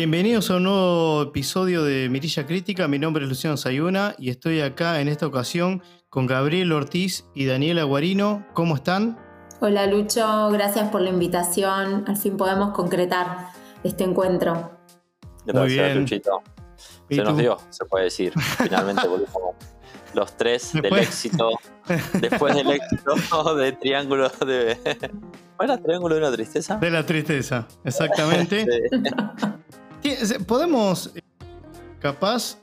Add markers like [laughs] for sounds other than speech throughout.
Bienvenidos a un nuevo episodio de Mirilla Crítica. Mi nombre es Luciano Sayuna y estoy acá en esta ocasión con Gabriel Ortiz y Daniela Guarino. ¿Cómo están? Hola Lucho, gracias por la invitación. Al fin podemos concretar este encuentro. Gracias, Luchito. Se nos dio, se puede decir. Finalmente volvimos los tres del éxito. Después del éxito de Triángulo de. ¿Cuál era Triángulo de la Tristeza? De la Tristeza, exactamente. [laughs] Podemos, capaz,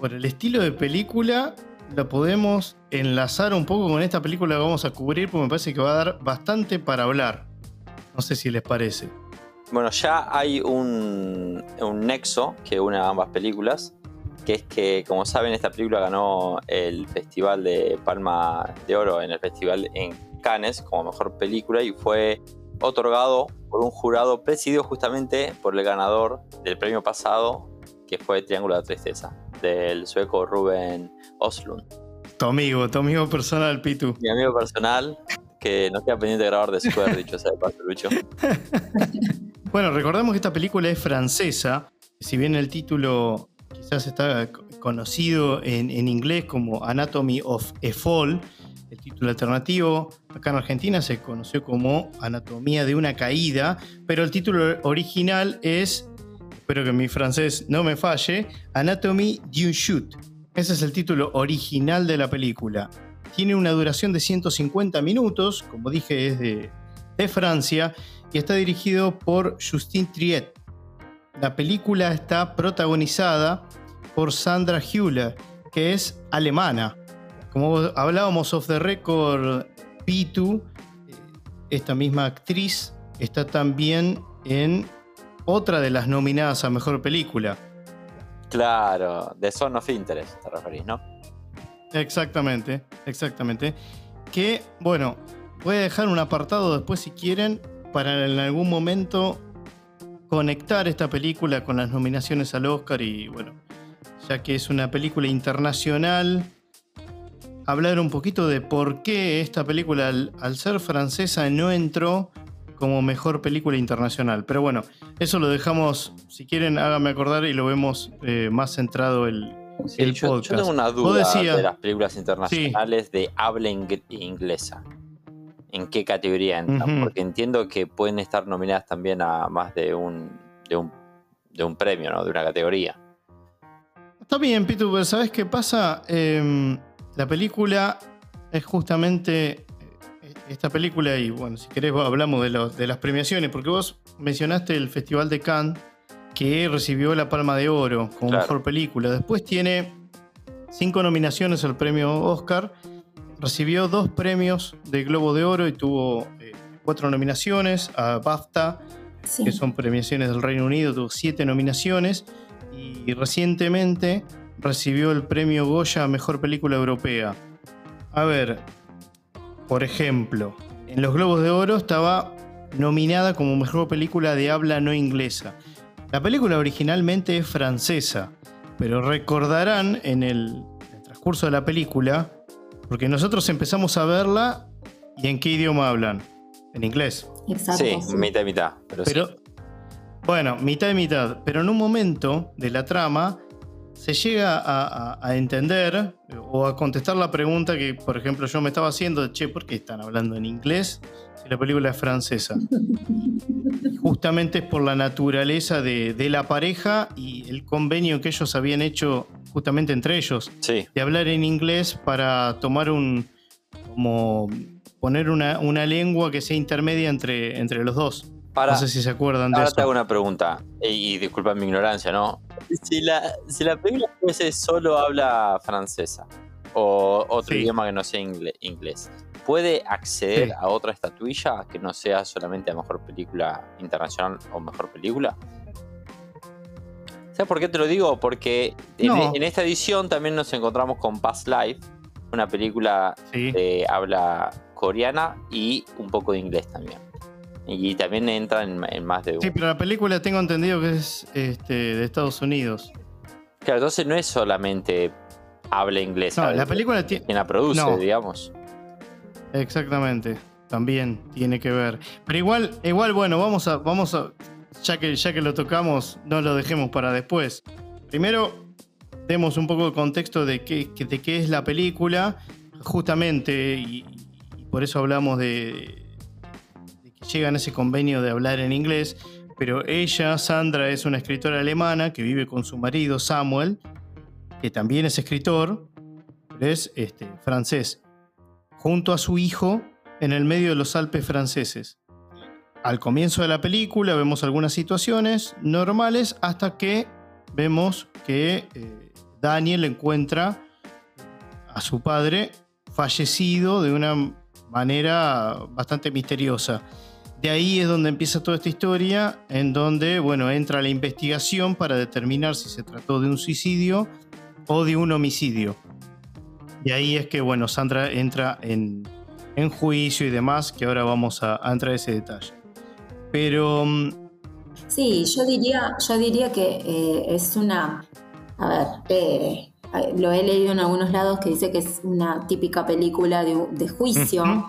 por el estilo de película, la podemos enlazar un poco con esta película que vamos a cubrir, porque me parece que va a dar bastante para hablar. No sé si les parece. Bueno, ya hay un, un nexo que une a ambas películas, que es que, como saben, esta película ganó el Festival de Palma de Oro en el Festival en Cannes como mejor película y fue otorgado por un jurado presidido justamente por el ganador del premio pasado, que fue Triángulo de la Tristeza, del sueco Ruben Oslund. Tu amigo, tu amigo personal, Pitu. Mi amigo personal, que no queda pendiente de grabar de Square, dicho sea de paso, Lucho. [laughs] bueno, recordemos que esta película es francesa. Si bien el título quizás está conocido en, en inglés como Anatomy of a Fall, el título alternativo acá en Argentina se conoció como Anatomía de una caída, pero el título original es, espero que mi francés no me falle, Anatomy d'une chute. Ese es el título original de la película. Tiene una duración de 150 minutos, como dije es de, de Francia, y está dirigido por Justin Triet. La película está protagonizada por Sandra Hüller, que es alemana. Como hablábamos off the record, Pitu, esta misma actriz, está también en otra de las nominadas a Mejor Película. Claro, de Son of Interest te referís, ¿no? Exactamente, exactamente. Que, bueno, voy a dejar un apartado después si quieren para en algún momento conectar esta película con las nominaciones al Oscar y, bueno, ya que es una película internacional hablar un poquito de por qué esta película, al, ser francesa, no entró como mejor película internacional. Pero bueno, eso lo dejamos, si quieren, háganme acordar y lo vemos eh, más centrado el, el yo, podcast. Yo tengo una duda de las películas internacionales de habla inglesa. ¿En qué categoría entran? Porque entiendo que pueden estar nominadas también a más de un, de un, de un premio, ¿no? De una categoría. Está bien, Pitu, pero ¿sabes qué pasa? Eh, la película es justamente eh, esta película, y bueno, si querés hablamos de, de las premiaciones, porque vos mencionaste el Festival de Cannes, que recibió la Palma de Oro como mejor película. Después tiene cinco nominaciones al premio Oscar, recibió dos premios de Globo de Oro y tuvo eh, cuatro nominaciones a BAFTA, que son premiaciones del Reino Unido, tuvo siete nominaciones, y recientemente recibió el premio Goya a Mejor Película Europea. A ver, por ejemplo, en los Globos de Oro estaba nominada como Mejor Película de habla no inglesa. La película originalmente es francesa, pero recordarán en el, transcurso de la película, porque nosotros empezamos a verla y en qué idioma hablan. En inglés. Exacto. Sí, mitad y mitad. pero bueno, mitad y mitad. Pero en un momento de la trama se llega a, entender o a contestar la pregunta que, por ejemplo, yo me estaba haciendo, che, ¿por qué están hablando en inglés si la película es francesa? [laughs] Justamente es por la naturaleza de, la pareja y el convenio que ellos habían hecho justamente entre ellos, de hablar en inglés para tomar un, como poner una, una lengua que sea intermedia entre, entre los dos no sé si se acuerdan de ahora eso. te hago una pregunta, y, disculpa mi ignorancia, ¿no? Si la, si la película fuese solo habla francesa o otro idioma que no sea inglés, ¿puede acceder a otra estatuilla que no sea solamente a mejor película internacional o mejor película? ¿Sabes por qué te lo digo? Porque en, esta edición también nos encontramos con Past Life, una película de habla coreana y un poco de inglés también. Y también entra en, más de uno. Sí, pero la película tengo entendido que es este, de Estados Unidos. Claro, entonces no es solamente habla inglés. No, la película tiene. Quien la produce, digamos. Exactamente. También tiene que ver. Pero igual, igual, bueno, vamos a, vamos a. ya que, ya que lo tocamos, no lo dejemos para después. Primero, demos un poco de contexto de qué, de qué es la película, justamente, y, por eso hablamos de, llegan a ese convenio de hablar en inglés, pero ella, Sandra, es una escritora alemana que vive con su marido Samuel, que también es escritor, es este, francés, junto a su hijo en el medio de los Alpes franceses. Al comienzo de la película vemos algunas situaciones normales hasta que vemos que eh, Daniel encuentra a su padre fallecido de una manera bastante misteriosa. De ahí es donde empieza toda esta historia, en donde, bueno, entra la investigación para determinar si se trató de un suicidio o de un homicidio. Y ahí es que, bueno, Sandra entra en, juicio y demás, que ahora vamos a, a entrar a ese detalle. Pero... Mm, sí, yo diría, yo diría que eh, es una... A ver, eh, lo he leído en algunos lados que dice que es una típica película de, juicio,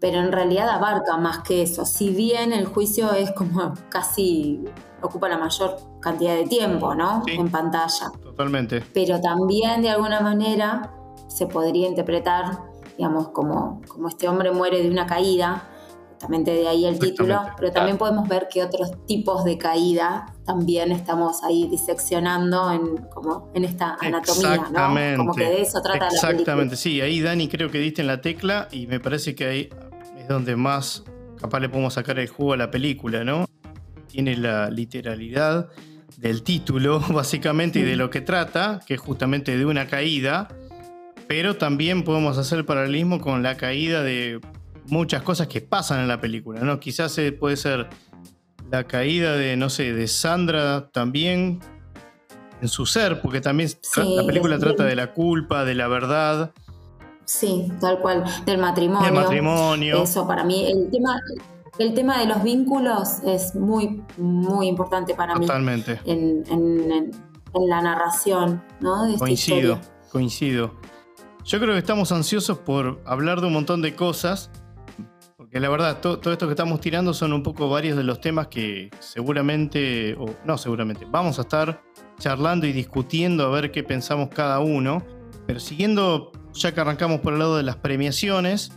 pero en realidad abarca más que eso. Si bien el juicio es como [laughs] casi ocupa la mayor cantidad de tiempo, ¿no? En pantalla. Totalmente. Pero también de alguna manera se podría interpretar, digamos, como, como este hombre muere de una caída justamente de ahí el título, pero también podemos ver que otros tipos de caída también estamos ahí diseccionando en, como en esta anatomía, ¿no? Como que de eso trata la película. Exactamente, sí, ahí Dani creo que diste en la tecla y me parece que ahí es donde más capaz le podemos sacar el jugo a la película, ¿no? Tiene la literalidad del título, [laughs] básicamente, y de lo que trata, que es justamente de una caída, pero también podemos hacer el paralelismo con la caída de muchas cosas que pasan en la película, ¿no? Quizás eh, puede ser la caída de, no sé, de Sandra también en su ser, porque también la película trata de la culpa, de la verdad. Sí, tal cual, del matrimonio. Del matrimonio. Eso para mí, el tema, el tema de los vínculos es muy, muy importante para mí. Totalmente. En, la narración, ¿no? coincido, coincido. Yo creo que estamos ansiosos por hablar de un montón de cosas porque la verdad, todo esto que estamos tirando son un poco varios de los temas que seguramente, o no seguramente, vamos a estar charlando y discutiendo a ver qué pensamos cada uno. Pero siguiendo, ya que arrancamos por el lado de las premiaciones,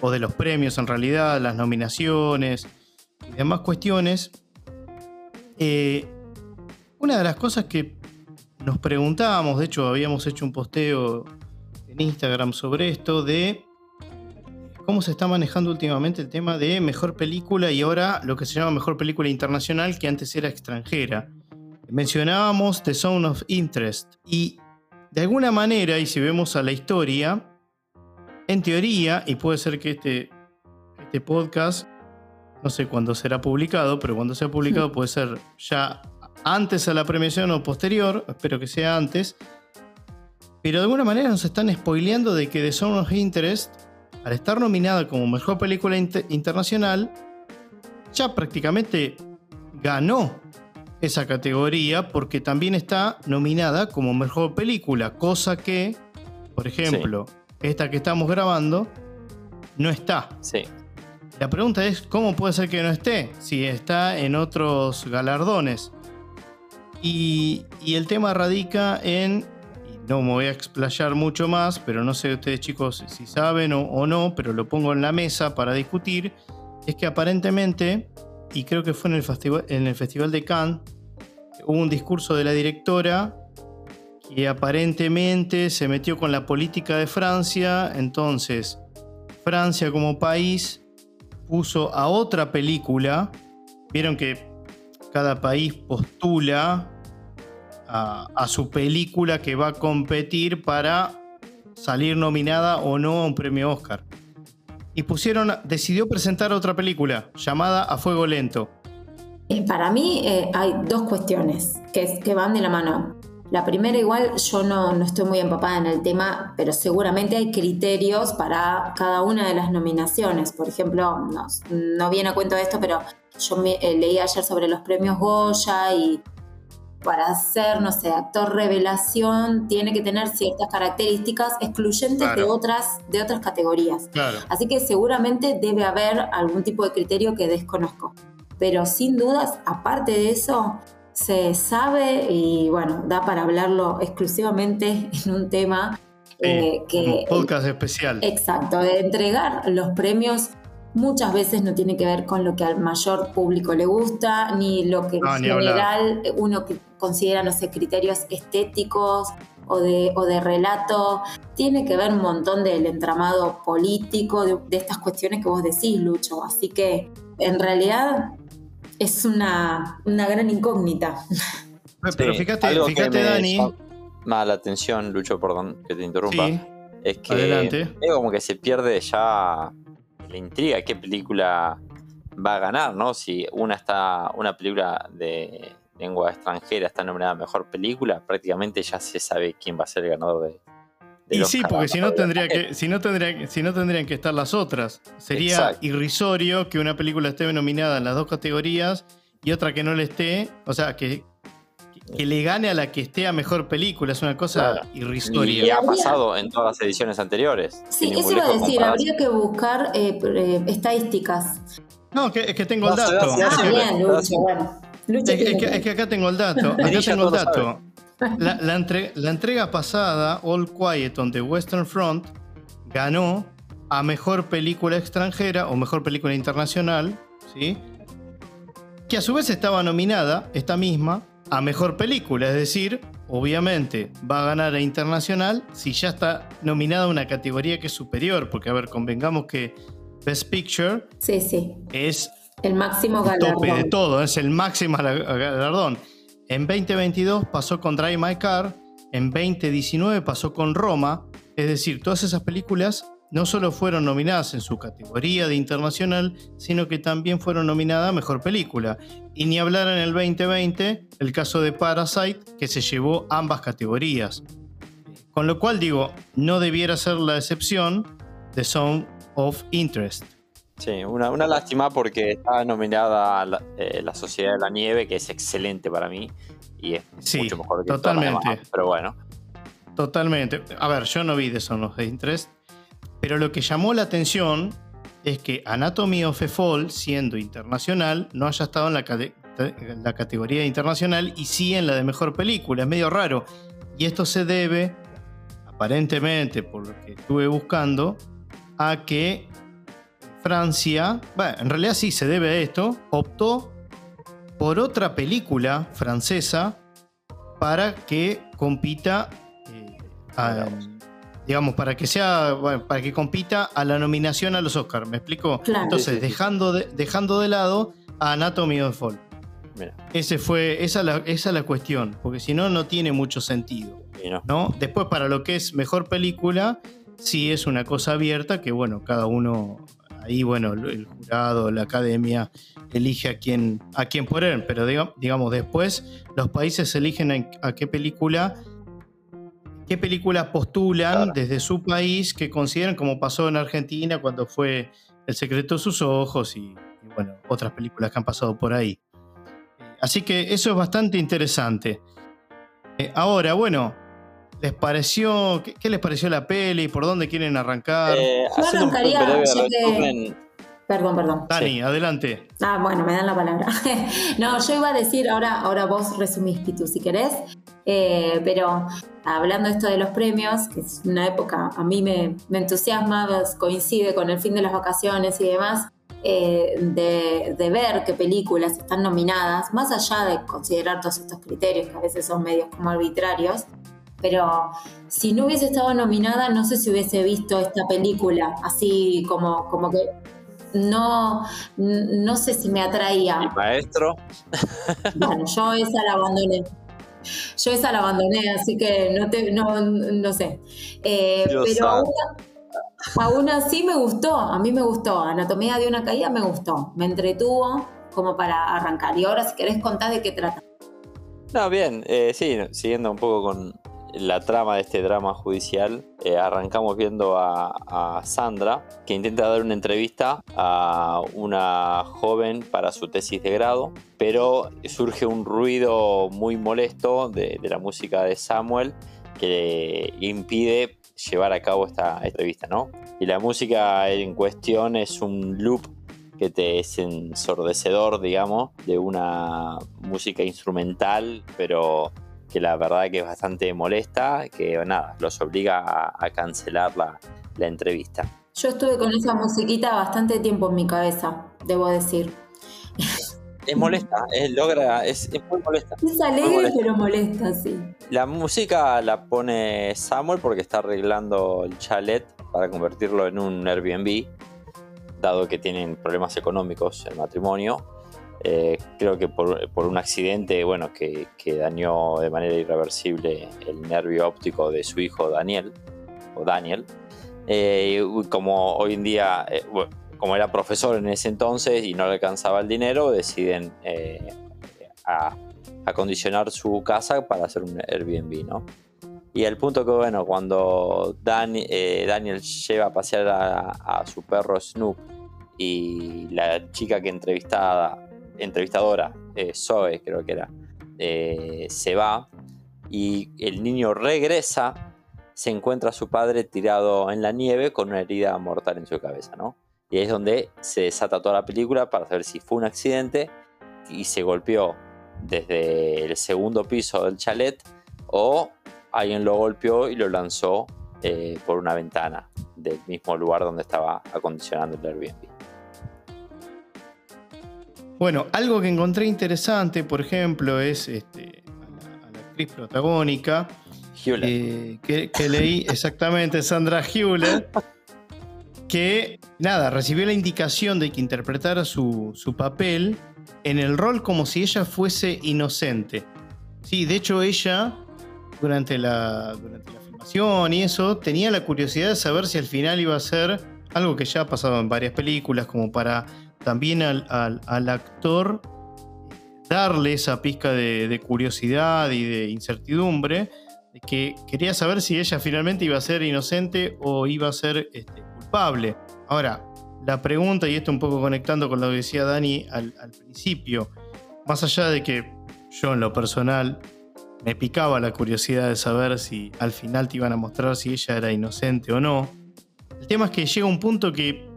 o de los premios en realidad, las nominaciones y demás cuestiones, eh, una de las cosas que nos preguntábamos, de hecho habíamos hecho un posteo en Instagram sobre esto, de cómo se está manejando últimamente el tema de mejor película y ahora lo que se llama mejor película internacional que antes era extranjera. Mencionábamos The Zone of Interest y de alguna manera, y si vemos a la historia, en teoría, y puede ser que este, este podcast, no sé cuándo será publicado, pero cuando sea publicado puede ser ya antes a la premiación o posterior, espero que sea antes, pero de alguna manera nos están spoileando de que The Zone of Interest al estar nominada como mejor película internacional, ya prácticamente ganó esa categoría porque también está nominada como mejor película, cosa que, por ejemplo, esta que estamos grabando, no está. Sí. La pregunta es, ¿cómo puede ser que no esté si está en otros galardones? Y, y el tema radica en no me voy a explayar mucho más, pero no sé ustedes chicos si saben o, no, pero lo pongo en la mesa para discutir, es que aparentemente, y creo que fue en el, festival, en el Festival de Cannes, hubo un discurso de la directora que aparentemente se metió con la política de Francia, entonces Francia como país puso a otra película, vieron que cada país postula a, su película que va a competir para salir nominada o no a un premio Oscar. Y pusieron, decidió presentar otra película llamada A Fuego Lento. Eh, para mí eh, hay dos cuestiones que, que, van de la mano. La primera igual yo no, no, estoy muy empapada en el tema, pero seguramente hay criterios para cada una de las nominaciones. Por ejemplo, no, no viene a cuento de esto, pero yo eh, leí ayer sobre los premios Goya y para ser, no sé, actor revelación, tiene que tener ciertas características excluyentes de, otras, de otras categorías. Así que seguramente debe haber algún tipo de criterio que desconozco. pero sin dudas, aparte de eso, se sabe y bueno, da para hablarlo exclusivamente en un tema eh, que... Un podcast especial. Exacto, de entregar los premios muchas veces no tiene que ver con lo que al mayor público le gusta, ni lo que en general uno considera, no sé, criterios estéticos o de, o de relato. Tiene que ver un montón del entramado político, de, estas cuestiones que vos decís, Lucho. Así que en realidad es una, una gran incógnita. Pero fíjate, fíjate Dani. Más la atención, Lucho, perdón que te interrumpa. es que es como que se pierde ya la intriga qué película va a ganar, ¿no? Si una está, una película de lengua extranjera está nominada a mejor película, prácticamente ya se sabe quién va a ser el ganador de. y sí, porque si no tendría que, si no tendría, si no tendrían que estar las otras. Sería irrisorio que una película esté nominada en las dos categorías y otra que no le esté, o sea, que, que le gane a la que esté a mejor película. Es una cosa irrisoria. Y ha pasado en todas las ediciones anteriores. Sí, eso iba a decir, habría que buscar eh, eh, estadísticas. No, es que tengo el dato. Ah, bien, Lucho, bueno. es, que, acá tengo el dato. [laughs] Acá tengo el dato. La, la, entrega pasada, All Quiet on the Western Front, ganó a mejor película extranjera o mejor película internacional, ¿sí? que a su vez estaba nominada, esta misma, a mejor película, es decir, obviamente va a ganar a internacional si ya está nominada a una categoría que es superior, porque a ver, convengamos que Best Picture sí, sí. es el máximo galardón. tope de todo, es el máximo galardón. En 2022 pasó con Drive My Car, en 2019 pasó con Roma, es decir, todas esas películas no solo fueron nominadas en su categoría de internacional, sino que también fueron nominadas a Mejor Película. Y ni hablar en el 2020 el caso de Parasite, que se llevó ambas categorías. Con lo cual digo, no debiera ser la excepción de Zone of Interest. Sí, una, lástima porque está nominada la, eh, la, Sociedad de la Nieve, que es excelente para mí y es mucho mejor que totalmente. pero bueno. Totalmente. A ver, yo no vi de Zone of Interest, pero lo que llamó la atención es que Anatomy of a Fall, siendo internacional, no haya estado en la, categoría internacional y sí en la de mejor película. Es medio raro. Y esto se debe, aparentemente, por lo que estuve buscando, a que Francia, bueno, en realidad sí se debe a esto, optó por otra película francesa para que compita eh, digamos, para que sea, para que compita a la nominación a los Oscars, ¿me explico? Entonces, dejando de, dejando de lado a Anatomy of Fall. Ese fue, esa, la, esa es la cuestión, porque si no, no tiene mucho sentido. no. Después, para lo que es mejor película, sí es una cosa abierta que, bueno, cada uno, ahí, bueno, el jurado, la academia, elige a quién, a quién poner, pero digamos, después los países eligen a qué película qué películas postulan desde su país que consideran, como pasó en Argentina cuando fue El secreto de sus ojos y, bueno, otras películas que han pasado por ahí. Así que eso es bastante interesante. Eh, ahora, bueno, ¿les pareció, qué, les pareció la peli? ¿Por dónde quieren arrancar? Eh, Perdón, perdón. Dani, adelante. Ah, bueno, me dan la palabra. [laughs] no, yo iba a decir, ahora, ahora vos resumís, Pitu, si querés. Eh, pero hablando esto de los premios, que es una época, a mí me, entusiasma, pues, coincide con el fin de las vacaciones y demás, eh, de, ver qué películas están nominadas, más allá de considerar todos estos criterios que a veces son medios como arbitrarios, pero si no hubiese estado nominada, no sé si hubiese visto esta película, así como, como que no, no sé si me atraía. ¿Y maestro? Bueno, yo esa la abandoné. Yo esa la abandoné, así que no, te, no, sé. Eh, pero aún, así me gustó, a mí me gustó. Anatomía de una caída me gustó, me entretuvo como para arrancar. Y ahora si querés contar de qué trata. No, bien, eh, sí, siguiendo un poco con, la trama de este drama judicial, eh, arrancamos viendo a, Sandra, que intenta dar una entrevista a una joven para su tesis de grado, pero surge un ruido muy molesto de, la música de Samuel que impide llevar a cabo esta entrevista, ¿no? Y la música en cuestión es un loop que te es ensordecedor, digamos, de una música instrumental, pero que la verdad que es bastante molesta, que nada, los obliga a, cancelar la, entrevista. Yo estuve con esa musiquita bastante tiempo en mi cabeza, debo decir. Es molesta, es, logra, es, muy molesta. Es alegre pero molesta, sí. La música la pone Samuel porque está arreglando el chalet para convertirlo en un Airbnb, dado que tienen problemas económicos el matrimonio. Eh, creo que por, un accidente bueno, que, dañó de manera irreversible el nervio óptico de su hijo Daniel, o Daniel. Eh, como hoy en día, eh, como era profesor en ese entonces y no le alcanzaba el dinero, deciden acondicionar su casa para hacer un Airbnb, ¿no? Y el punto que, bueno, cuando Daniel lleva a pasear a, a, su perro Snoop y la chica que entrevistada entrevistadora, eh, Zoe creo que era, eh, se va y el niño regresa, se encuentra a su padre tirado en la nieve con una herida mortal en su cabeza, ¿no? Y es donde se desata toda la película para saber si fue un accidente y se golpeó desde el segundo piso del chalet o alguien lo golpeó y lo lanzó eh, por una ventana del mismo lugar donde estaba acondicionando el Airbnb. Bueno, algo que encontré interesante, por ejemplo, es este, a, la, actriz protagónica. Eh, que, leí exactamente, Sandra Hewler, que nada, recibió la indicación de que interpretara su, papel en el rol como si ella fuese inocente. Sí, de hecho ella, durante la, durante la filmación y eso, tenía la curiosidad de saber si al final iba a ser algo que ya ha pasado en varias películas, como para también al, actor darle esa pizca de, curiosidad y de incertidumbre, de que quería saber si ella finalmente iba a ser inocente o iba a ser este, culpable. Ahora, la pregunta, y esto un poco conectando con lo que decía Dani al, al principio, más allá de que yo en lo personal me picaba la curiosidad de saber si al final te iban a mostrar si ella era inocente o no, el tema es que llega un punto que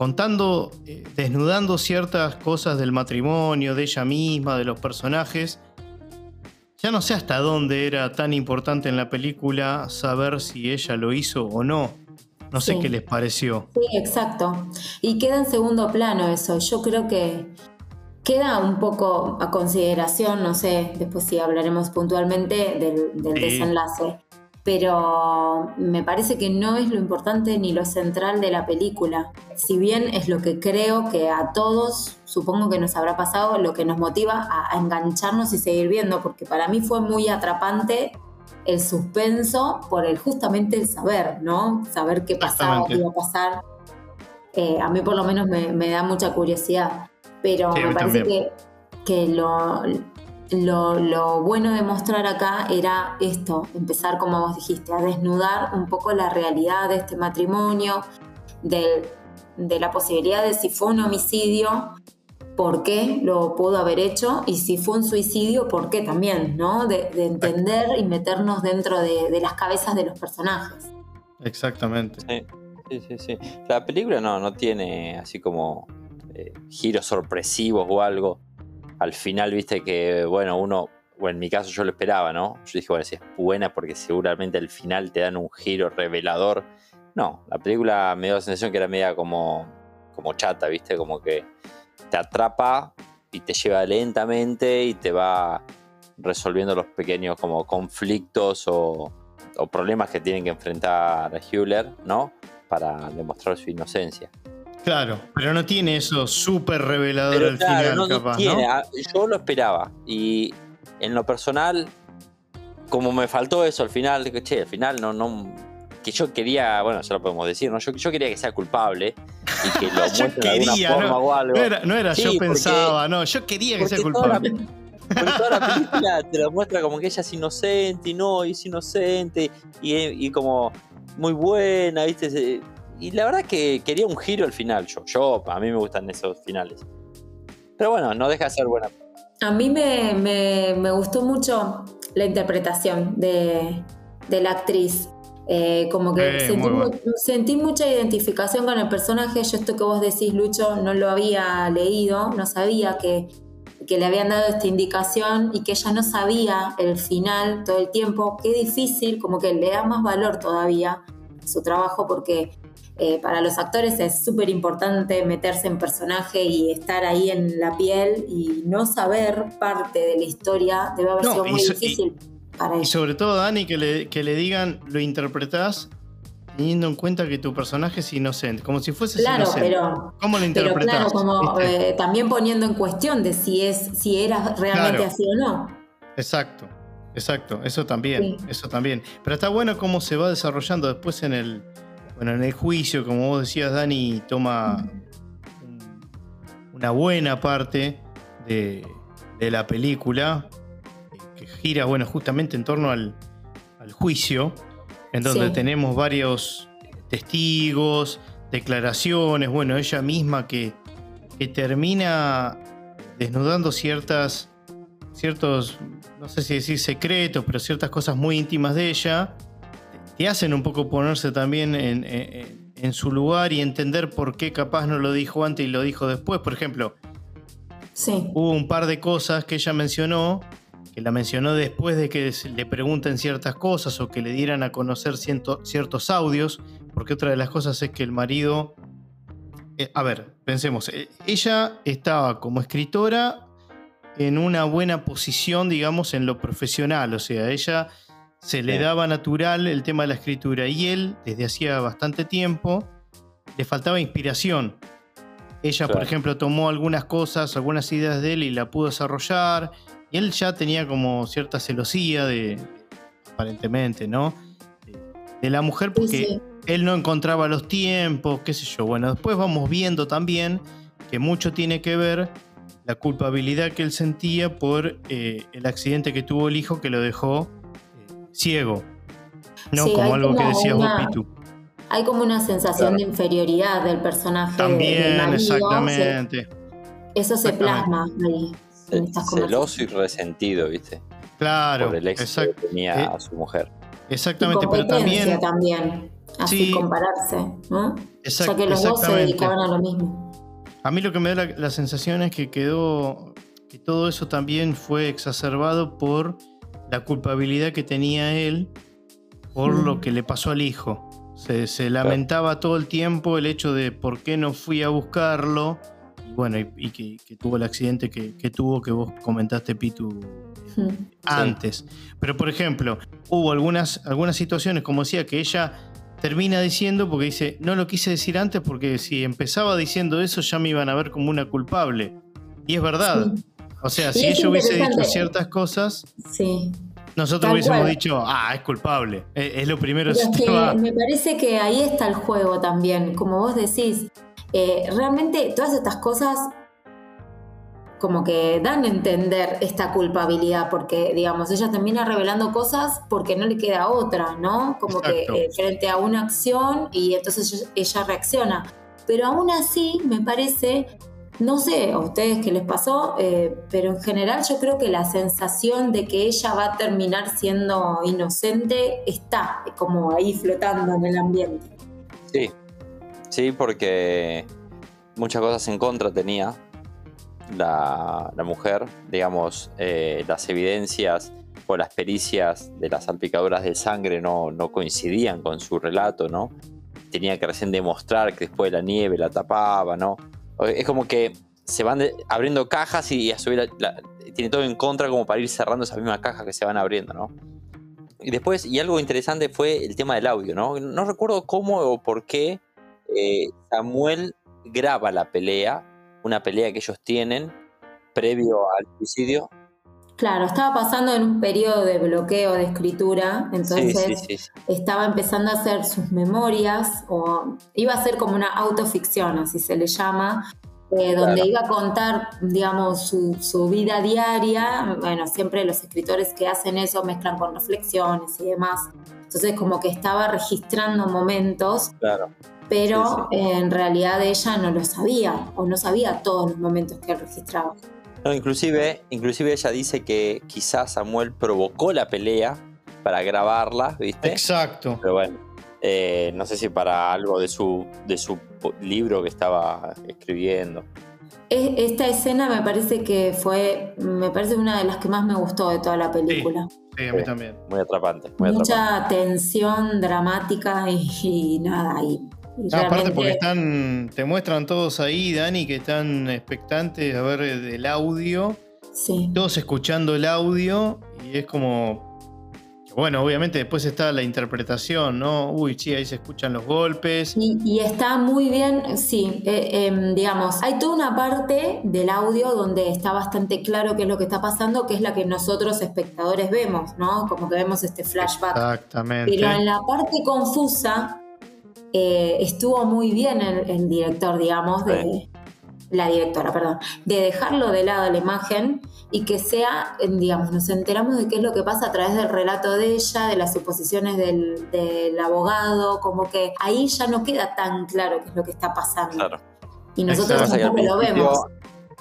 contando, eh, desnudando ciertas cosas del matrimonio, de ella misma, de los personajes. Ya no sé hasta dónde era tan importante en la película saber si ella lo hizo o no. No sé qué les pareció. Sí, exacto. Y queda en segundo plano eso. Yo creo que queda un poco a consideración, no sé, después sí hablaremos puntualmente del, desenlace pero me parece que no es lo importante ni lo central de la película. Si bien es lo que creo que a todos, supongo que nos habrá pasado, lo que nos motiva a, engancharnos y seguir viendo, porque para mí fue muy atrapante el suspenso por el justamente el saber, ¿no? Saber qué pasaba, qué iba a pasar. Eh, a mí por lo menos me, da mucha curiosidad, pero me parece que, que lo, lo, bueno de mostrar acá era esto, empezar, como vos dijiste, a desnudar un poco la realidad de este matrimonio, de la posibilidad de si fue un homicidio, por qué lo pudo haber hecho y si fue un suicidio, por qué también, ¿no? De, entender y meternos dentro de, las cabezas de los personajes. Exactamente. Sí, sí, sí. La película no, no tiene así como eh, giros sorpresivos o algo al final, viste que, bueno, uno, bueno, en mi caso yo lo esperaba, ¿no? Yo dije, bueno, si es buena porque seguramente al final te dan un giro revelador. No, la película me dio la sensación que era media como, como chata, viste, como que te atrapa y te lleva lentamente y te va resolviendo los pequeños como conflictos o, o problemas que tienen que enfrentar Hewler, ¿no? Para demostrar su inocencia. Claro, pero no tiene eso súper revelador al final, no, capaz, tiene. Ah, yo lo esperaba. Y en lo personal, como me faltó eso al final, que che, al final no, no. Que yo quería, bueno, ya lo podemos decir, ¿no? Yo, yo quería que sea culpable y que lo [laughs] muestre de alguna forma no, o algo. No era, no era yo pensaba, no, yo quería que sea culpable. porque toda la película te lo muestra como que ella es inocente y no, es inocente y, y como muy buena, ¿viste? Y la verdad que quería un giro al final. Yo, yo a mí me gustan esos finales. Pero bueno, no deja de ser buena. A mí me, gustó mucho la interpretación de, la actriz. Eh, como que Eh, bueno. sentí mucha identificación con el personaje. Yo esto que vos decís, Lucho, no lo había leído, no sabía que, que le habían dado esta indicación y que ella no sabía el final todo el tiempo. Qué difícil, como que le da más valor todavía a su trabajo porque eh, para los actores es súper importante meterse en personaje y estar ahí en la piel y no saber parte de la historia debe haber No, sido y muy so- y- difícil para Y ella. sobre todo, Dani, que le, que le digan, lo interpretás teniendo en cuenta que tu personaje es inocente, como si fueses Claro, inocente. pero ¿Cómo lo Pero interpretás? claro, como ¿Viste? eh, también poniendo en cuestión de si es, si era realmente Claro. así o no. Exacto, exacto, eso también, Sí. eso también. Pero está bueno cómo se va desarrollando después en el, bueno, en el juicio, como vos decías, Dani toma un- una buena parte de, de la película que gira, bueno, justamente en torno al, al juicio, en donde Sí. tenemos varios testigos, declaraciones, bueno, ella misma que, que termina desnudando ciertas, ciertos, no sé si decir secretos, pero ciertas cosas muy íntimas de ella, te hacen un poco ponerse también en, en- en su lugar y entender por qué capaz no lo dijo antes y lo dijo después. Por ejemplo, Sí, hubo un par de cosas que ella mencionó, que la mencionó después de que le pregunten ciertas cosas o que le dieran a conocer ciento- ciertos audios, porque otra de las cosas es que el marido... eh, a ver, pensemos, eh, ella estaba como escritora en una buena posición, digamos, en lo profesional, o sea, ella se le Sí. daba natural el tema de la escritura y él, desde hacía bastante tiempo, le faltaba inspiración. Ella, por ejemplo, tomó algunas cosas, algunas ideas de él y la pudo desarrollar. Y él ya tenía como cierta celosía de, aparentemente, ¿no? De, de la mujer porque sí. él no encontraba los tiempos, qué sé yo. Bueno, después vamos viendo también que mucho tiene que ver la culpabilidad que él sentía por eh, el accidente que tuvo el hijo que lo dejó ciego. No Sí, como algo que decías vos, una- Pitu. Hay como una sensación Claro. de inferioridad del personaje del También, marido. exactamente. Se- eso se plasma ahí. Celoso y resentido, ¿viste? Claro, por el ex exact- que tenía eh, a su mujer. exactamente, pero también... también. Así Sí. compararse, ¿no? exact- ya que los dos se dedicaban a lo mismo. A mí lo que me da la, la sensación es que quedó, que todo eso también fue exacerbado por la culpabilidad que tenía él por Mm. lo que le pasó al hijo. Se, se lamentaba todo el tiempo el hecho de por qué no fui a buscarlo. Y bueno, y, y que, que tuvo el accidente que, que tuvo, que vos comentaste, Pitu, Mm. antes. Pero, por ejemplo, hubo algunas, algunas situaciones, como decía, que ella termina diciendo, porque dice, no lo quise decir antes porque si empezaba diciendo eso ya me iban a ver como una culpable. Y es verdad. Sí. O sea, Y si ella hubiese dicho ciertas cosas, Sí. nosotros Tal hubiésemos cual. dicho, ah, es culpable. Es, es lo primero que me parece que ahí está el juego también, como vos decís. Eh, realmente todas estas cosas como que dan a entender esta culpabilidad, porque digamos, ella termina revelando cosas porque no le queda otra, ¿no? Como Exacto. que eh, frente a una acción y entonces ella, ella reacciona. Pero aún así me parece, no sé a ustedes qué les pasó, eh, pero en general yo creo que la sensación de que ella va a terminar siendo inocente está como ahí flotando en el ambiente. Sí, sí, porque muchas cosas en contra tenía la, la mujer, digamos, eh, las evidencias o las pericias de las salpicaduras de sangre no, no coincidían con su relato, ¿no? Tenía que recién demostrar que después de la nieve la tapaba, ¿no? Es como que se van abriendo cajas y a su vez la- la- tiene todo en contra como para ir cerrando esas mismas cajas que se van abriendo, ¿no? Y después, y algo interesante fue el tema del audio, ¿no? No recuerdo cómo o por qué eh, Samuel graba la pelea, una pelea que ellos tienen previo al suicidio. Claro, estaba pasando en un periodo de bloqueo de escritura, entonces sí, sí, sí. estaba empezando a hacer sus memorias, o iba a ser como una autoficción, así se le llama, eh, donde Claro. iba a contar, digamos, su, su vida diaria. Bueno, siempre los escritores que hacen eso mezclan con reflexiones y demás. Entonces, como que estaba registrando momentos, Claro. pero eh, en realidad ella no lo sabía, o no sabía todos los momentos que registraba. No, inclusive, inclusive ella dice que quizás Samuel provocó la pelea para grabarla, ¿viste? Exacto. Pero bueno, eh, no sé si para algo de su, de su libro que estaba escribiendo. Esta escena me parece que fue, me parece una de las que más me gustó de toda la película. Sí, a mí también. Muy atrapante. Muy Mucha tensión dramática y, nada. Y, Aparte porque están, te muestran todos ahí, Dani, que están expectantes a ver el audio. Sí. Todos escuchando el audio y es como bueno, obviamente después está la interpretación, ¿no? Uy, sí, ahí se escuchan los golpes. Y, está muy bien, sí, eh, em, digamos, hay toda una parte del audio donde está bastante claro qué es lo que está pasando, que es la que nosotros espectadores vemos, ¿no? Como que vemos este flashback. Exactamente. Pero en la parte confusa eh, estuvo muy bien el, director, digamos, de, la directora, perdón, de dejarlo de lado la imagen y que sea, digamos, nos enteramos de qué es lo que pasa a través del relato de ella, de las suposiciones del, abogado, como que ahí ya no queda tan claro qué es lo que está pasando. Claro. Y nosotros tampoco lo vemos.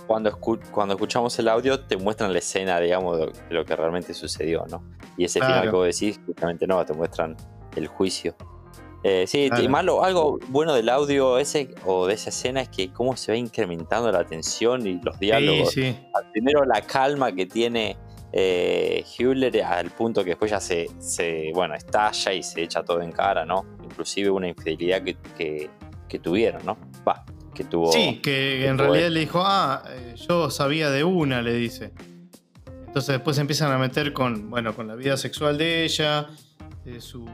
Cuando, cuando escuchamos el audio te muestran la escena, digamos, de lo que realmente sucedió, ¿no? Y ese final que vos decís, justamente no, te muestran el juicio. Eh, sí, y malo, algo bueno del audio ese o de esa escena es que cómo se va incrementando la tensión y los diálogos. Primero la calma que tiene eh, al punto que después ya se, se, bueno, estalla y se echa todo en cara, ¿no? Inclusive una infidelidad que, que, tuvieron, ¿no? Va, que tuvo. Sí, que, en realidad le dijo, ah, eh, yo sabía de una, le dice. Entonces después empiezan a meter con, bueno, con la vida sexual de ella, de su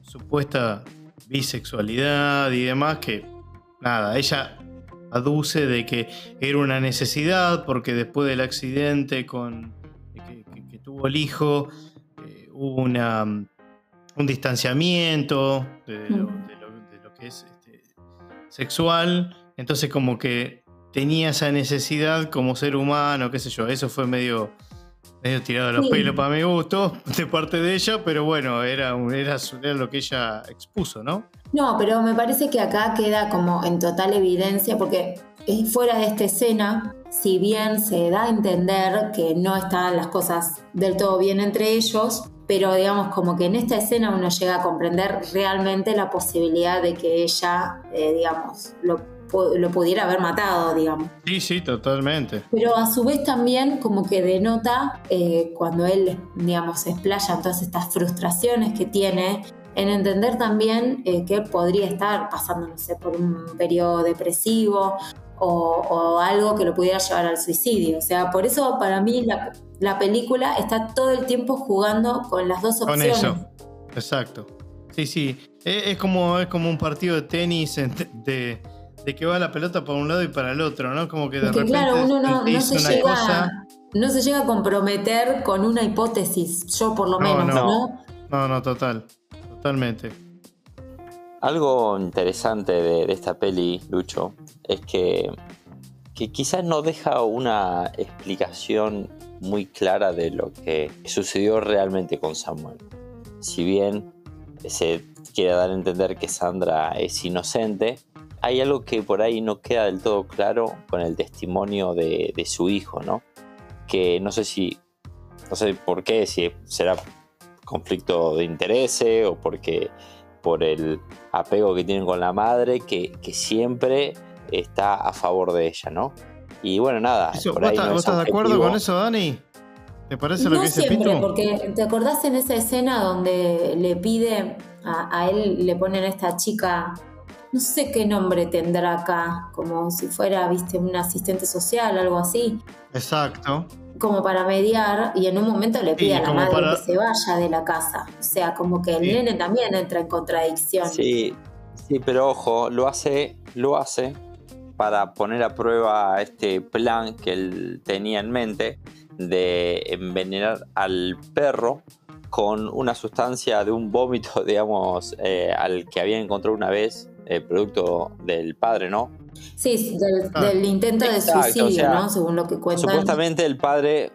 supuesta bisexualidad y demás, que nada, ella aduce de que era una necesidad porque después del accidente con, que, tuvo el hijo, eh, hubo una, un distanciamiento de, lo, que es este, sexual, entonces como que tenía esa necesidad como ser humano, qué sé yo, eso fue medio medio tirado los pelos para mi gusto [laughs] de parte de ella, pero bueno, era, era, era, lo que ella expuso, ¿no? No, pero me parece que acá queda como en total evidencia, porque fuera de esta escena, si bien se da a entender que no están las cosas del todo bien entre ellos, pero digamos como que en esta escena uno llega a comprender realmente la posibilidad de que ella, eh, digamos, lo lo pudiera haber matado, digamos. Sí, sí, totalmente. Pero a su vez también como que denota eh, cuando él, digamos, explaya todas estas frustraciones que tiene, en entender también eh, que él podría estar pasando, no sé, por un periodo depresivo o, algo que lo pudiera llevar al suicidio. O sea, por eso para mí la, película está todo el tiempo jugando con las dos opciones. Con eso, exacto. Sí, sí. Es, como, es como un partido de tenis de, de que va la pelota para un lado y para el otro, ¿no? Como que de repente claro, uno no, se llega, no se llega a comprometer con una hipótesis, yo por lo menos, ¿no? No, no, total, totalmente. Algo interesante de, esta peli, Lucho, es que, que quizás no deja una explicación muy clara de lo que sucedió realmente con Samuel. Si bien se quiere dar a entender que Sandra es inocente, hay algo que por ahí no queda del todo claro con el testimonio de, su hijo, ¿no? Que no sé si, no sé por qué, si será conflicto de interés o porque por el apego que tienen con la madre, que, siempre está a favor de ella, ¿no? Y bueno, nada. ¿Vos, estás de acuerdo con eso, Dani? ¿Te parece lo que dice siempre, porque te acordás en esa escena donde le pide a, a él, le ponen a esta chica no sé qué nombre tendrá acá, como si fuera, viste, un asistente social, algo así. Exacto. Como para mediar, y en un momento le pide a la madre que se vaya de la casa. O sea, como que el nene también entra en contradicción. Sí, sí, pero ojo, lo hace, lo hace para poner a prueba este plan que él tenía en mente de envenenar al perro con una sustancia de un vómito, [laughs] digamos, eh, al que había encontrado una vez producto del padre, ¿no? Sí, del, ah. intento de suicidio, ¿no? Según lo que cuentan. Supuestamente el padre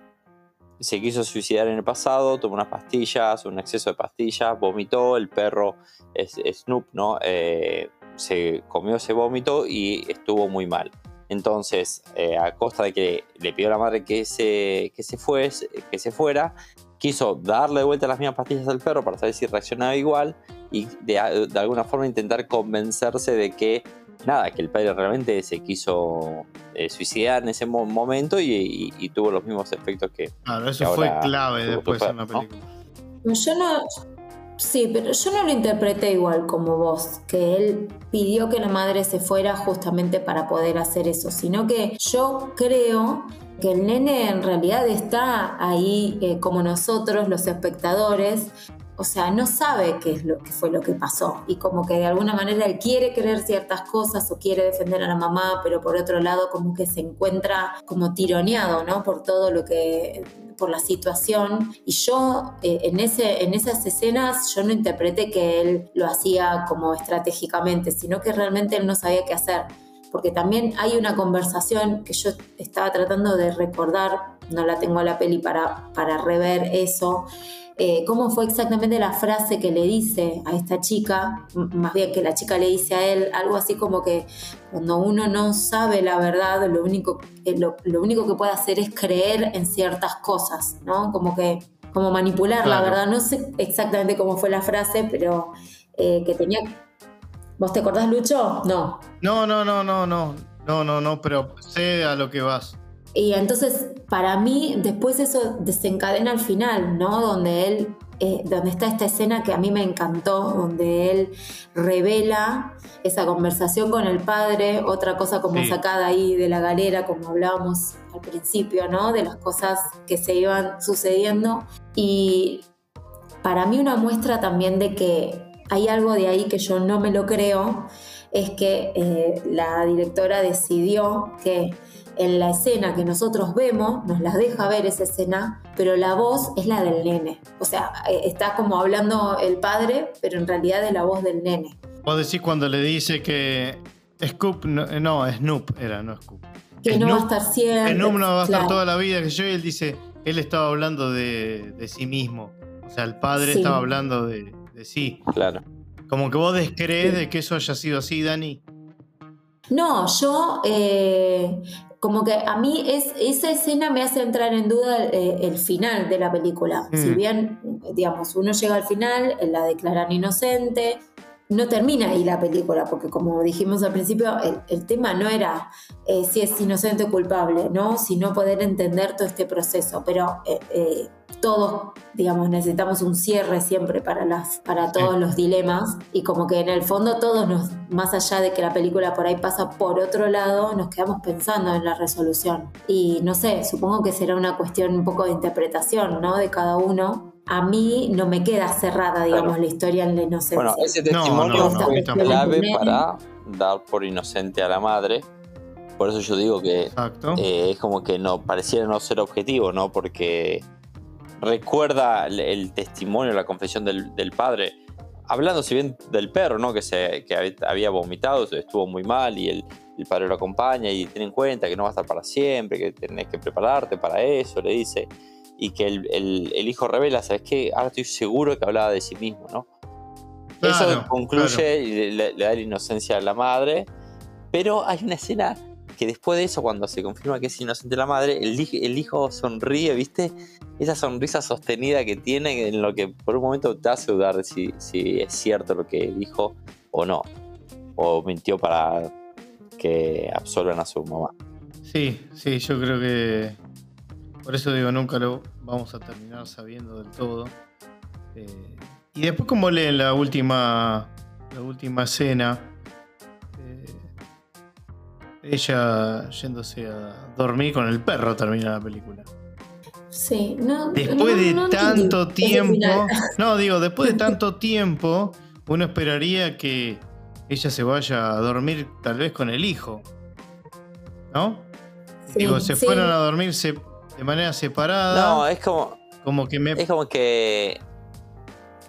se quiso suicidar en el pasado, tomó unas pastillas, un exceso de pastillas, vomitó, el perro Snoop, ¿no? Eh, se comió ese vómito y estuvo muy mal. Entonces, eh, a costa de que le pidió a la madre que se, que se, que se fuera, quiso darle de vuelta las mismas pastillas al perro para saber si reaccionaba igual y de, alguna forma intentar convencerse de que nada, que el padre realmente se quiso eh, suicidar en ese momento y, tuvo los mismos efectos que. Claro, eso fue clave después en la película. Yo no. Sí, pero yo no lo interpreté igual como vos, que él pidió que la madre se fuera justamente para poder hacer eso, sino que yo creo que el nene en realidad está ahí eh, como nosotros, los espectadores, o sea, no sabe qué es lo que fue lo que pasó. Y como que de alguna manera él quiere creer ciertas cosas o quiere defender a la mamá, pero por otro lado como que se encuentra como tironeado, ¿no? Por todo lo que por la situación. Y yo eh, en, ese, en esas escenas yo no interpreté que él lo hacía como estratégicamente, sino que realmente él no sabía qué hacer porque también hay una conversación que yo estaba tratando de recordar, no la tengo a la peli para, para rever eso, eh, cómo fue exactamente la frase que le dice a esta chica, más bien que la chica le dice a él, algo así como que cuando uno no sabe la verdad, lo único, eh, lo, único que puede hacer es creer en ciertas cosas, ¿no? Como que, como manipular la verdad, no sé exactamente cómo fue la frase, pero eh, que tenía ¿Vos te acordás, Lucho? No. No, no, no, no, no. No, no, no, pero sé a lo que vas. Y entonces, para mí, después eso desencadena al final, ¿no? Donde él, eh, donde está esta escena que a mí me encantó, donde él revela esa conversación con el padre, otra cosa como sacada ahí de la galera, como hablábamos al principio, ¿no? De las cosas que se iban sucediendo. Y para mí una muestra también de que hay algo de ahí que yo no me lo creo, es que eh, la directora decidió que en la escena que nosotros vemos, nos las deja ver esa escena, pero la voz es la del nene. O sea, eh, está como hablando el padre, pero en realidad es la voz del nene. Vos decís cuando le dice que Scoop, no, Snoop era, no Scoop. Que no va a estar siempre. Snoop no va a estar toda la vida que yo, y él dice, él estaba hablando de, sí mismo. O sea, el padre estaba hablando de, sí. Claro. Como que vos descrees de que eso haya sido así, Dani. No, yo eh, como que a mí es, esa escena me hace entrar en duda eh, el, final de la película. Si mm. bien, digamos, uno llega al final, la declaran inocente, no termina ahí la película, porque como dijimos al principio, el, tema no era eh, si es inocente o culpable, ¿no? sino poder entender todo este proceso. Pero eh, eh, todos, digamos, necesitamos un cierre siempre para, las, para todos los dilemas y como que en el fondo todos nos, más allá de que la película por ahí pasa por otro lado, nos quedamos pensando en la resolución. Y no sé, supongo que será una cuestión un poco de interpretación, ¿no? De cada uno a mí no me queda cerrada, digamos, la historia en la inocencia. Bueno, ese testimonio fue clave para dar por inocente a la madre. Por eso yo digo que eh, es como que no pareciera no ser objetivo, ¿no? Porque recuerda el, testimonio, la confesión del, padre, hablando si bien del perro, ¿no? Que, se, que había vomitado, estuvo muy mal y el, el padre lo acompaña y tiene en cuenta que no va a estar para siempre, que tenés que prepararte para eso, le dice y que el, hijo revela, ¿sabes qué? Ahora estoy seguro que hablaba de sí mismo, ¿no? Eso concluye y le, da la inocencia a la madre, pero hay una escena que después de eso, cuando se confirma que es inocente la madre, el, hijo sonríe, ¿viste? Esa sonrisa sostenida que tiene, en lo que por un momento te hace dudar si, si es cierto lo que dijo o no, o mintió para que absorban a su mamá. Sí, sí, yo creo que, por eso digo, nunca lo vamos a terminar sabiendo del todo. Eh, y después como leen la última, la última escena, ella yéndose a dormir con el perro termina la película. Sí, no. Después de tanto tiempo. No, digo, después de [laughs] tanto tiempo, uno esperaría que ella se vaya a dormir tal vez con el hijo. ¿No? digo, se fueron a dormirse de manera separada. No, es como. Como que me. Es como que.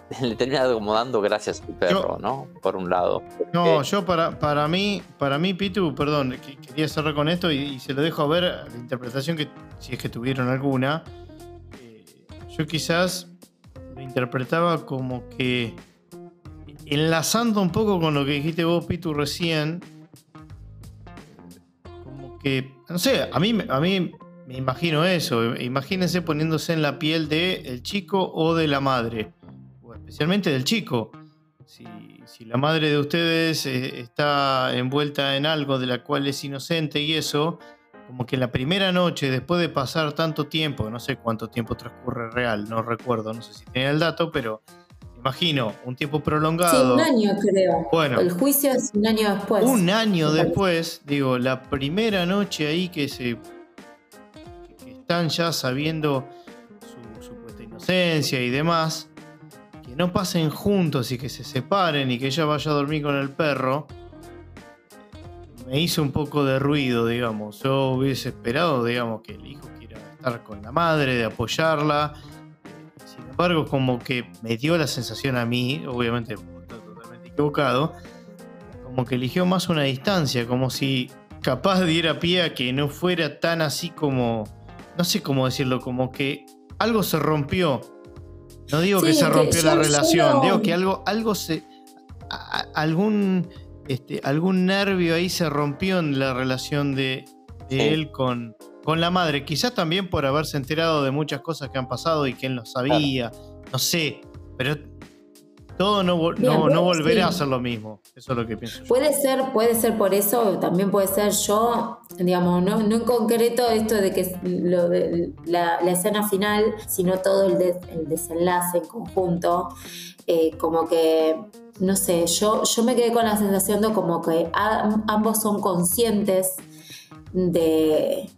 [laughs] Le termina como dando gracias al perro, ¿no? Por un lado. No, yo para, para mí, para mí, Pitu, perdón, quería cerrar con esto y, se lo dejo a ver la interpretación que, si es que tuvieron alguna. Eh, yo quizás lo interpretaba como que enlazando un poco con lo que dijiste vos, Pitu, recién, como que, no sé, a mí, a mí me imagino eso. Imagínense poniéndose en la piel del el chico o de la madre. Especialmente del chico. Si, si la madre de ustedes eh, está envuelta en algo de la cual es inocente y eso, como que la primera noche, después de pasar tanto tiempo, no sé cuánto tiempo transcurre real, no recuerdo, no sé si tenía el dato, pero imagino, un tiempo prolongado. Sí, un año creo. Bueno. El juicio es un año después. Un año después, digo, la primera noche ahí que se. que están ya sabiendo su supuesta inocencia y demás, no pasen juntos y que se separen y que ella vaya a dormir con el perro me hizo un poco de ruido, digamos. Yo hubiese esperado, digamos, que el hijo quiera estar con la madre, de apoyarla. Sin embargo, como que me dio la sensación a mí, obviamente totalmente equivocado, como que eligió más una distancia, como si capaz diera pie a que no fuera tan así como, no sé cómo decirlo, como que algo se rompió. No digo que se que rompió la yo relación, solo- digo que algo, algo se. a- a- algún este, algún nervio ahí se rompió en la relación de, de Sí. él con, con la madre. Quizás también por haberse enterado de muchas cosas que han pasado y que él no sabía. No sé. Pero todo no, vol- Bien, no, no volverá sí. a ser lo mismo. Eso es lo que pienso yo. Puede ser, puede ser por eso, también puede ser yo, digamos, no, no en concreto esto de que lo de la, la escena final, sino todo el, de- el desenlace en conjunto, eh, como que, no sé, yo, yo me quedé con la sensación de como que a- ambos son conscientes de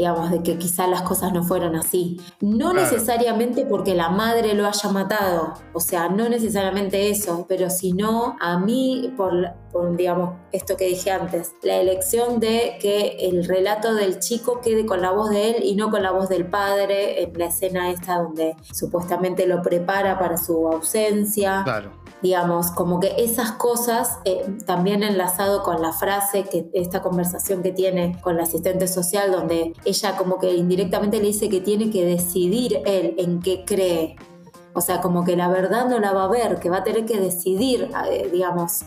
digamos, de que quizá las cosas no fueron así. No Claro. necesariamente porque la madre lo haya matado, o sea, no necesariamente eso, pero sino a mí, por, por, digamos, esto que dije antes, la elección de que el relato del chico quede con la voz de él y no con la voz del padre en la escena esta donde supuestamente lo prepara para su ausencia Claro. digamos, como que esas cosas, eh, también enlazado con la frase, que esta conversación que tiene con la asistente social, donde ella como que indirectamente le dice que tiene que decidir él en qué cree. O sea, como que la verdad no la va a ver, que va a tener que decidir, eh, digamos,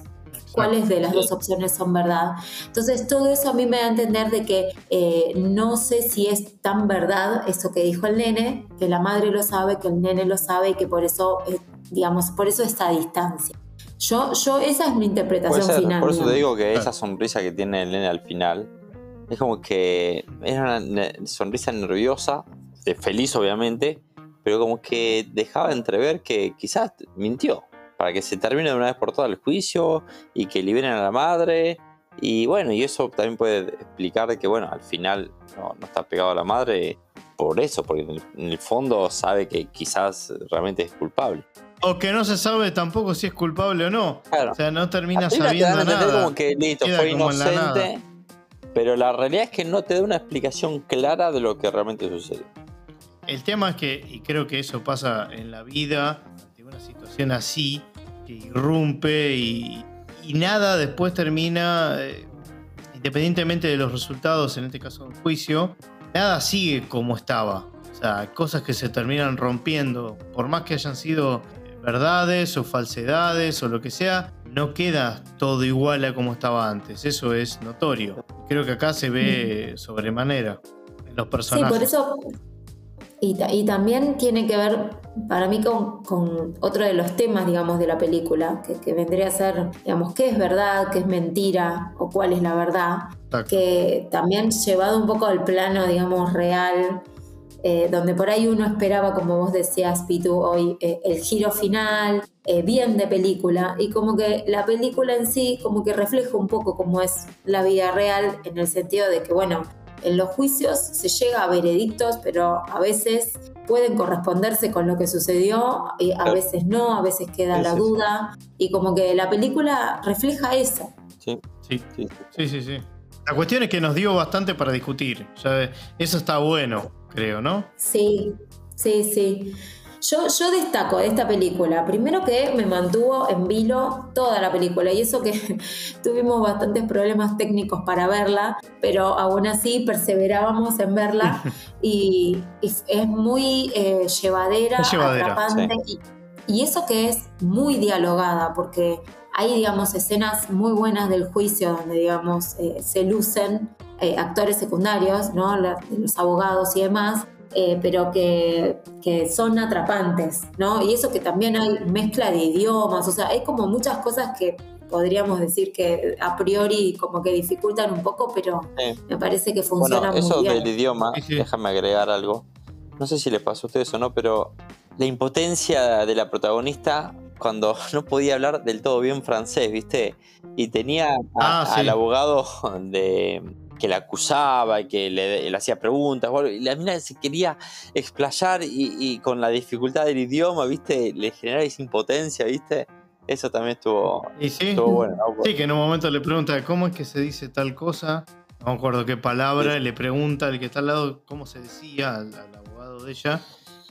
cuáles de las dos opciones son verdad. Entonces, todo eso a mí me da a entender de que eh, no sé si es tan verdad eso que dijo el nene, que la madre lo sabe, que el nene lo sabe y que por eso, eh, digamos, por eso esta distancia. Yo, yo, esa es mi interpretación ser, final. por eso te digamos. digo que esa sonrisa que tiene el nene al final es como que es una sonrisa nerviosa, feliz obviamente, pero como que dejaba entrever que quizás mintió para que se termine de una vez por todas el juicio y que liberen a la madre. Y bueno, y eso también puede explicar que, bueno, al final no, no está pegado a la madre por eso, porque en el, en el fondo sabe que quizás realmente es culpable. O que no se sabe tampoco si es culpable o no. Claro. O sea, no termina te sabiendo entender nada. como que listo, fue la inocente. Pero la realidad es que no te da una explicación clara de lo que realmente sucedió. El tema es que, y creo que eso pasa en la vida, ante una situación así, que irrumpe y, y nada después termina, eh, independientemente de los resultados, en este caso un juicio, nada sigue como estaba. O sea, cosas que se terminan rompiendo, por más que hayan sido eh, verdades o falsedades o lo que sea, no queda todo igual a como estaba antes. Eso es notorio. Creo que acá se ve sobremanera en los Sí, personajes. por eso. Y, ta- y también tiene que ver, para mí, con, con otro de los temas, digamos, de la película, que, que vendría a ser, digamos, qué es verdad, qué es mentira, o cuál es la verdad. Que también llevado un poco al plano, digamos, real, eh, donde por ahí uno esperaba, como vos decías, Pitu, hoy, eh, el giro final, eh, bien de película, y como que la película en sí, como que refleja un poco cómo es la vida real, en el sentido de que, bueno, en los juicios se llega a veredictos, pero a veces pueden corresponderse con lo que sucedió, y a Claro. veces no, a veces queda Sí, la sí, sí. duda, y como que la película refleja eso. Sí, Sí. sí. Sí, sí, sí. La cuestión es que nos dio bastante para discutir. Ya, eso está bueno, creo, ¿no? Sí, sí, sí. Yo, yo destaco de esta película, primero que me mantuvo en vilo toda la película, y eso que [laughs] tuvimos bastantes problemas técnicos para verla, pero aún así perseverábamos en verla [laughs] y, y es muy eh, llevadera, Es llevadera, atrapante, y, y eso que es muy dialogada, porque hay, digamos, escenas muy buenas del juicio donde, digamos, eh, se lucen eh, actores secundarios, ¿no? los abogados y demás, eh, pero que, que, son atrapantes, ¿no? Y eso que también hay mezcla de idiomas, o sea, hay como muchas cosas que podríamos decir que a priori como que dificultan un poco, pero me parece que funciona bueno, eso del idioma, déjame agregar algo. No sé si les pasó a ustedes o no, pero la impotencia de la protagonista cuando [laughs] no podía hablar del todo bien francés, ¿viste? Y tenía ah, al abogado de que la acusaba y que le, hacía preguntas. y la mina se quería explayar y, con la dificultad del idioma, ¿viste? Le generaba esa impotencia, ¿viste? Eso también estuvo, sí? bueno. Sí, que en un momento le pregunta cómo es que se dice tal cosa. No me acuerdo qué palabra, y le pregunta al que está al lado cómo se decía, al, abogado de ella,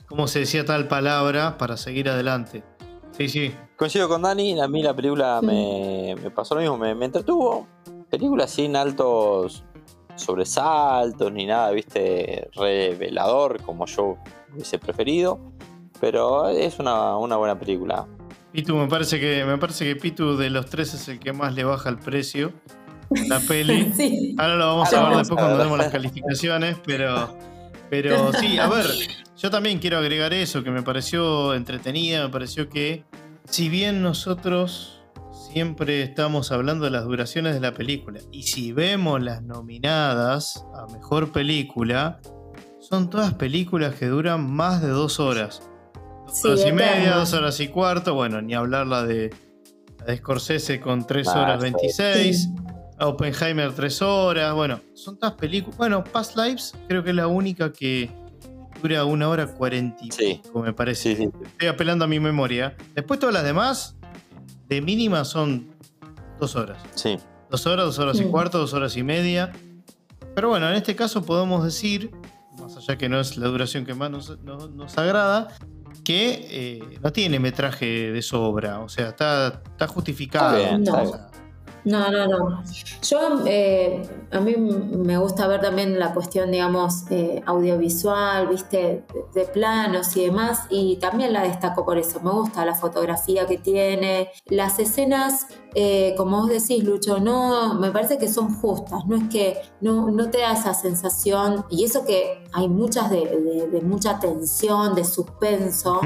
cómo se decía tal palabra para seguir adelante. Sí, sí. Coincido con Dani, a mí la película me, pasó lo mismo, me, me entretuvo. Película sin altos sobresaltos ni nada, viste, revelador como yo hubiese preferido. Pero es una, buena película. Pitu, me parece que me parece que Pitu de los tres es el que más le baja el precio. La peli. [laughs] Ahora lo vamos a ver después cuando demos las calificaciones, pero. Pero sí, a ver, yo también quiero agregar eso, que me pareció entretenida, me pareció que si bien nosotros siempre estamos hablando de las duraciones de la película. Y si vemos las nominadas a Mejor Película, son todas películas que duran más de dos horas. Dos horas y media, dos horas y cuarto. Bueno, ni hablar la de, la de Scorsese con tres horas 26. Oppenheimer tres horas. Bueno, son todas películas. Bueno, Past Lives creo que es la única que dura una hora cuarenta y me parece. Estoy apelando a mi memoria. Después todas las demás de mínima son dos horas. Sí. Dos horas, dos horas y cuarto, dos horas y media. Pero bueno, en este caso podemos decir, más allá que no es la duración que más nos, agrada, que eh, no tiene metraje de sobra. O sea, está, está justificado. No, no, no. Yo, eh, a mí me gusta ver también la cuestión, digamos, eh, audiovisual, viste, de, planos y demás, y también la destaco por eso. Me gusta la fotografía que tiene. Las escenas, eh, como vos decís, Lucho, no, me parece que son justas, no es que no, no te da esa sensación, y eso que hay muchas de, mucha tensión, de suspenso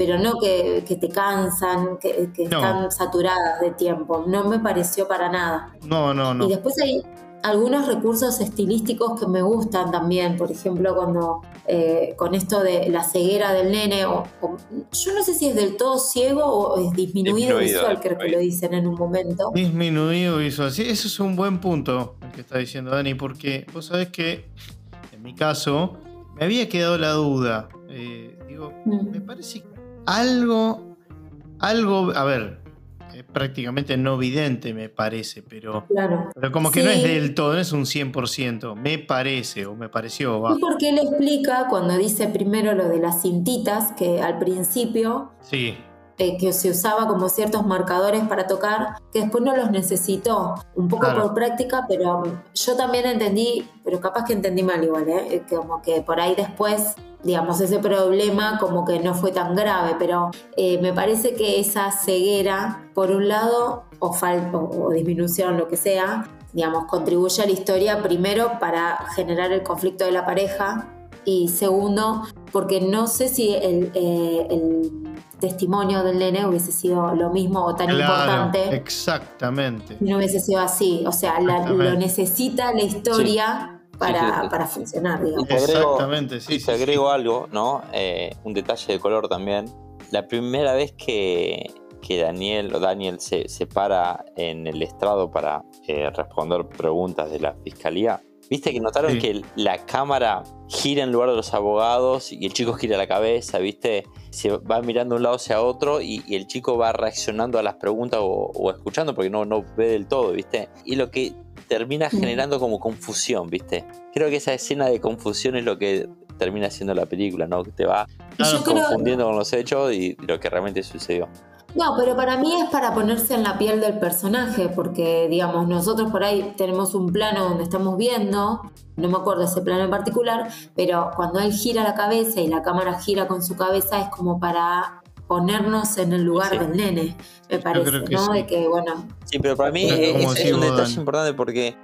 pero no que, te cansan, que, están saturadas de tiempo. No me pareció para nada. No, no, no. Y después hay algunos recursos estilísticos que me gustan también, por ejemplo, cuando eh, con esto de la ceguera del nene, o, yo no sé si es del todo ciego o es disminuido, visual, creo que lo dicen en un momento. Disminuido visual, sí, eso es un buen punto el que está diciendo Dani, porque vos sabés que en mi caso me había quedado la duda. Eh, digo, mm. me parece que algo, algo, a ver, prácticamente no vidente me parece, pero, pero como que no es del todo, no es un 100%, me parece o me pareció. Va. porque él explica cuando dice primero lo de las cintitas, que al principio... Sí. Eh, que se usaba como ciertos marcadores para tocar, que después no los necesitó, un poco por práctica, pero yo también entendí, pero capaz que entendí mal igual, ¿eh? como que por ahí después digamos, ese problema como que no fue tan grave, pero eh, me parece que esa ceguera, por un lado, o, falta o disminución, lo que sea, digamos, contribuye a la historia primero para generar el conflicto de la pareja y segundo, porque no sé si el, eh, testimonio del nene hubiese sido lo mismo o tan importante. Exactamente. No hubiese sido así, o sea, lo necesita la historia para, funcionar, digamos. Exactamente, sí. Y te agrego algo, ¿no? Eh, un detalle de color también. La primera vez que, Daniel o Daniel se, se, para en el estrado para eh, responder preguntas de la fiscalía, ¿Viste que notaron que la cámara gira en lugar de los abogados y el chico gira la cabeza, ¿viste? Se va mirando de un lado hacia otro y, el chico va reaccionando a las preguntas o, o, escuchando porque no, no ve del todo, ¿viste? Y lo que termina generando como confusión, ¿viste? Creo que esa escena de confusión es lo que termina siendo la película, ¿no? Que te va confundiendo con los hechos y lo que realmente sucedió. No, pero para mí es para ponerse en la piel del personaje, porque digamos, nosotros por ahí tenemos un plano donde estamos viendo, no me acuerdo ese plano en particular, pero cuando él gira la cabeza y la cámara gira con su cabeza es como para ponernos en el lugar del nene, me parece, ¿no? De que, bueno. Sí, pero para mí es, un detalle importante porque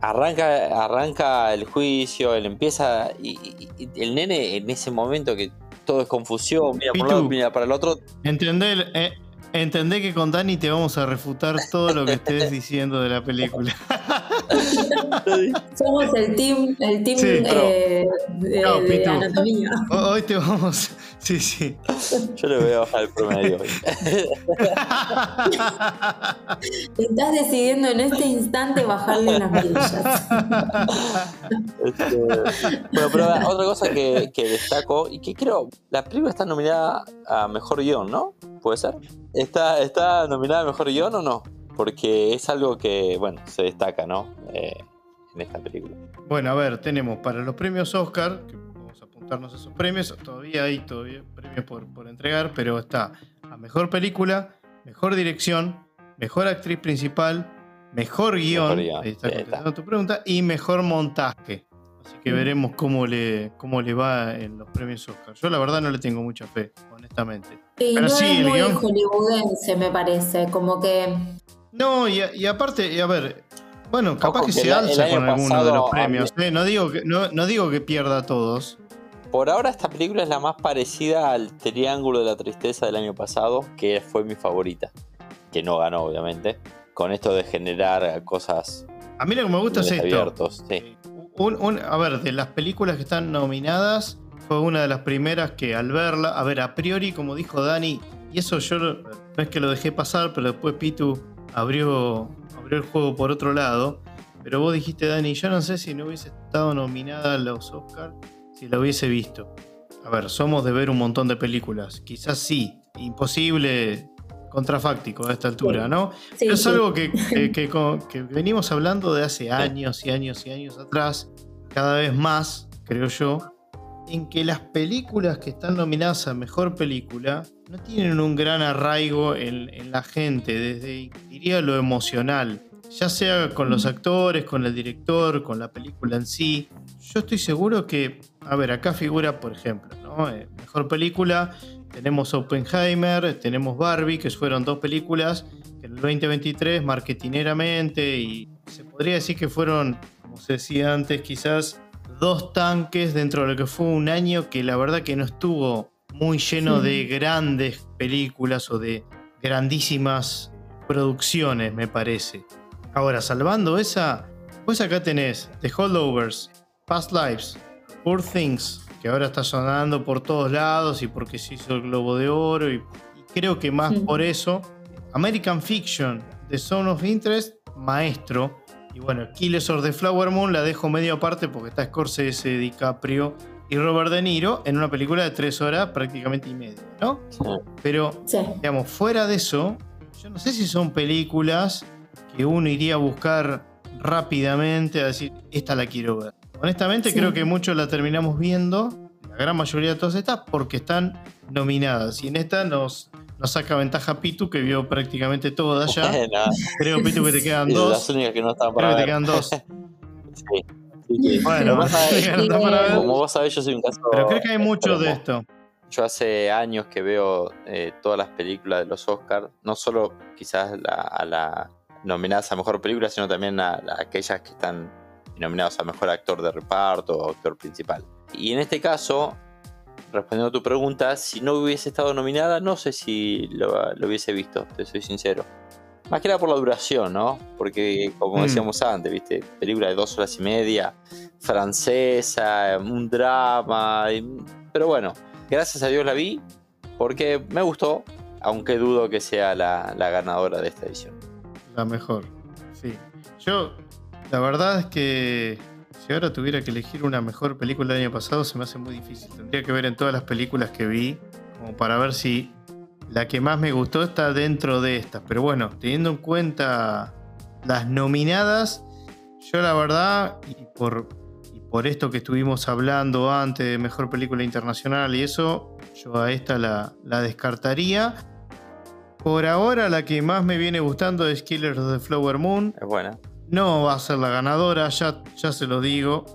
arranca, arranca el juicio, él empieza. Y, y- y el nene en ese momento que todo es confusión, mira por un lado, mira para el otro. Entendé, eh, entendé que con Dani te vamos a refutar todo lo que estés diciendo de la película. [laughs] Somos el team, el team Sí, eh, de, No, de anatomía. Hoy te vamos. Sí, sí. Yo le voy a bajar el promedio hoy. Estás decidiendo en este instante bajarle las mirillas. Este, bueno, pero otra cosa que, que destaco y que creo, la película está nominada a mejor guion, ¿no? ¿Puede ser? ¿Está, está nominada a mejor guion o no? Porque es algo que, bueno, se destaca, ¿no? Eh, en esta película. Bueno, a ver, tenemos para los premios Oscar, que a esos premios, todavía hay todavía premios por, por entregar, pero está a mejor película, mejor dirección, mejor actriz principal, mejor guion, Mejor guion, ahí está sí, contestando tu pregunta, y mejor montaje. Así que Mm. veremos cómo le, cómo le va en los premios Oscar. Yo la verdad no le tengo mucha fe, honestamente. Y Pero no sí, es el muy guión- hollywoodense, me parece. Como que. No, y, aparte, y a ver, bueno, capaz Ojo que que se el- alza con alguno de los premios. ¿eh? No, digo que, no, no digo que pierda a todos. Por ahora esta película es la más parecida al Triángulo de la Tristeza del año pasado, que fue mi favorita. Que no ganó, obviamente. Con esto de generar cosas A mí lo que me gusta es esto. abiertos. Sí. Un- un- a ver, de las películas que están nominadas, fue una de las primeras que al verla, a ver, a priori, como dijo Dani, y eso yo no es que lo dejé pasar, pero después Pitu abrió, abrió el juego por otro lado. Pero vos dijiste, Dani, yo no sé si no hubiese estado nominada a los Oscars si la hubiese visto. A ver, somos de ver un montón de películas. Quizás sí, imposible contrafáctico a esta altura, Sí. ¿no? Sí, Pero es sí. algo que, que- [laughs] que co- que venimos hablando de hace años y años y años atrás, cada vez más, creo yo, en que las películas que están nominadas a Mejor Película no tienen un gran arraigo en, en la gente, desde, diría, lo emocional, ya sea con los actores, con el director, con la película en sí. Yo estoy seguro que, a ver, acá figura, por ejemplo, ¿no? Eh, Mejor Película, tenemos Oppenheimer, tenemos Barbie, que fueron dos películas que en el 2023 marketineramente y se podría decir que fueron, como se decía antes, quizás dos tanques dentro de lo que fue un año que la verdad que no estuvo muy lleno Sí. de grandes películas o de grandísimas producciones, me parece. Ahora, salvando esa, pues acá tenés The Holdovers, Past Lives, Poor Things, que ahora está sonando por todos lados y porque se hizo el Globo de Oro y, y creo que más Sí. por eso. American Fiction, The Zone of Interest, Maestro. Y bueno, Killers of the Flower Moon la dejo medio aparte porque está Scorsese, DiCaprio y Robert De Niro en una película de tres horas prácticamente y media, ¿no? Pero Sí. digamos, fuera de eso, yo no sé si son películas que uno iría a buscar rápidamente a decir, esta la quiero ver. Honestamente, Sí. creo que muchos la terminamos viendo, la gran mayoría de todas estas, porque están nominadas. Y en esta nos, nos saca ventaja Pitu, que vio prácticamente todas ya. Bueno, Creo, Pitu, que te quedan las dos. únicas que no están Creo que te quedan dos. [laughs] Sí. Sí. Bueno, no [laughs] para ver. como vos sabés, yo soy un caso. Pero creo que hay mucho de esto. Yo hace años que veo eh, todas las películas de los Oscars, no solo quizás la- a la nominadas a mejor película, sino también a, a aquellas que están nominadas a mejor actor de reparto o actor principal. Y en este caso, respondiendo a tu pregunta, si no hubiese estado nominada, no sé si lo, lo hubiese visto, te soy sincero. Más que nada por la duración, ¿no? Porque, como Mm. decíamos antes, ¿viste? Película de dos horas y media, francesa, un drama. y- Pero bueno, gracias a Dios la vi porque me gustó, aunque dudo que sea la, la ganadora de esta edición. La mejor. Sí. Yo, la verdad es que si ahora tuviera que elegir una mejor película del año pasado, se me hace muy difícil. Tendría que ver en todas las películas que vi, como para ver si la que más me gustó está dentro de estas. Pero bueno, teniendo en cuenta las nominadas, yo la verdad, y por, por esto que estuvimos hablando antes de mejor película internacional y eso, yo a esta la, la descartaría. Por ahora la que más me viene gustando es Killers of the Flower Moon. Es buena. No va a ser la ganadora, ya, ya se lo digo.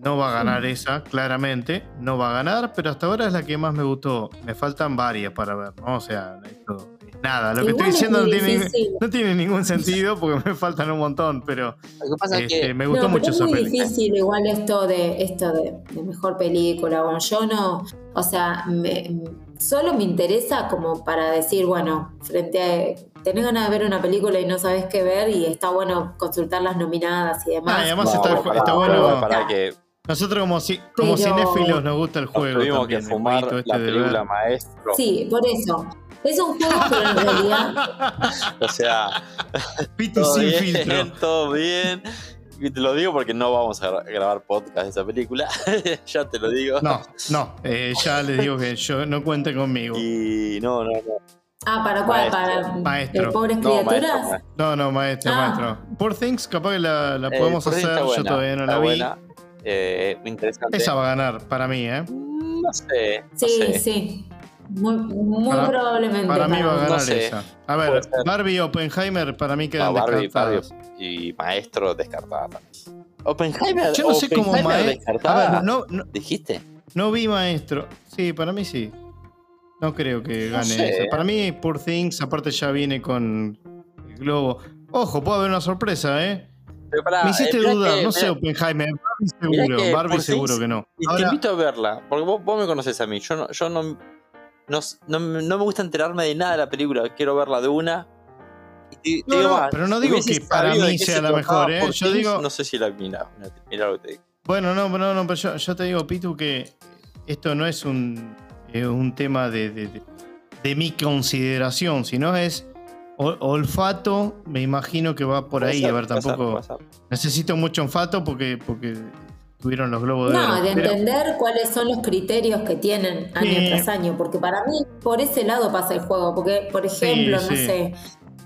No va a ganar esa, claramente. No va a ganar, pero hasta ahora es la que más me gustó. Me faltan varias para ver, ¿no? O sea, esto nada, lo que estoy diciendo no tiene, no tiene, ningún sentido porque me faltan un montón, pero este, me gustó mucho esa película. Es muy difícil igual esto de esto de, mejor película. Bueno, yo no, o sea, solo me interesa como para decir, bueno, frente a tenés ganas de ver una película y no sabes qué ver y está bueno consultar las nominadas y demás. Ah, además está, bueno para que nosotros como, si, como cinéfilos nos gusta el juego. Tuvimos que fumar este la película maestro. Sí, por eso. Es un juego, pero en realidad. [laughs] o sea. Piti sin filtro. Todo bien. Y te lo digo porque no vamos a grabar podcast de esa película. [laughs] ya te lo digo. No, no. Eh, ya les digo que yo no cuente conmigo. Y no, no, no. Ah, ¿para cuál? ¿Para maestro. pobres criaturas? No, no, maestro, ah. maestro. Poor Things, capaz que la, la eh, podemos hacer. Yo todavía no la vi. Eh, interesante. Esa va a ganar para mí, ¿eh? No sé. sí, sí. Muy, muy probablemente. Para mí va a ganar esa. A ver, Barbie y Oppenheimer para mí quedan no, descartados. y Maestro descartada Oppenheimer. Yo no sé cómo Maestro. A ver, no, no, ¿Dijiste? No vi Maestro. Sí, para mí sí. No creo que gane esa. Para mí, Poor Things, aparte ya viene con el globo. Ojo, puede haber una sorpresa, ¿eh? me hiciste dudar, no sé, Oppenheimer. Barbie seguro, Barbie seguro que no. Y te invito a verla, porque vos, me conoces a mí. Yo no, yo no, no, me gusta enterarme de nada de la película, quiero verla de una. pero no digo que para mí sea la mejor, ¿eh? Yo digo. No sé si la mira, mira lo que te digo. Bueno, no, no, no, pero yo, te digo, Pitu, que esto no es un, eh, un tema de, de, de mi consideración, sino es olfato, me imagino que va por ahí. a ver, tampoco. Necesito mucho olfato porque, porque tuvieron los globos de No, de entender cuáles son los criterios que tienen año tras año. Porque para mí, por ese lado pasa el juego. Porque, por ejemplo, no sé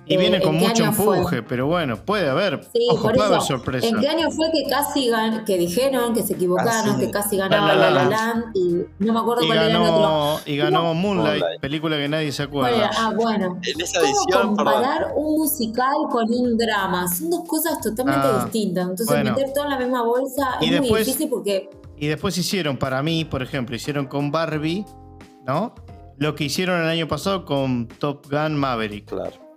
y viene con mucho empuje, pero bueno, puede haber. Sí, Ojo, puede haber sorpresa. ¿En qué año fue que casi gan que dijeron que se equivocaron, ah, que casi ganaba La La, Land? Y no me acuerdo cuál era el otro. Y ganó Moonlight, película que nadie se acuerda. ah, bueno. En esa edición, comparar un musical con un drama? Son dos cosas totalmente ah, distintas. Entonces, meter todo en la misma bolsa es muy difícil porque. Y después hicieron, para mí, por ejemplo, hicieron con Barbie, ¿no? Lo que hicieron el año pasado con Top Gun Maverick. Claro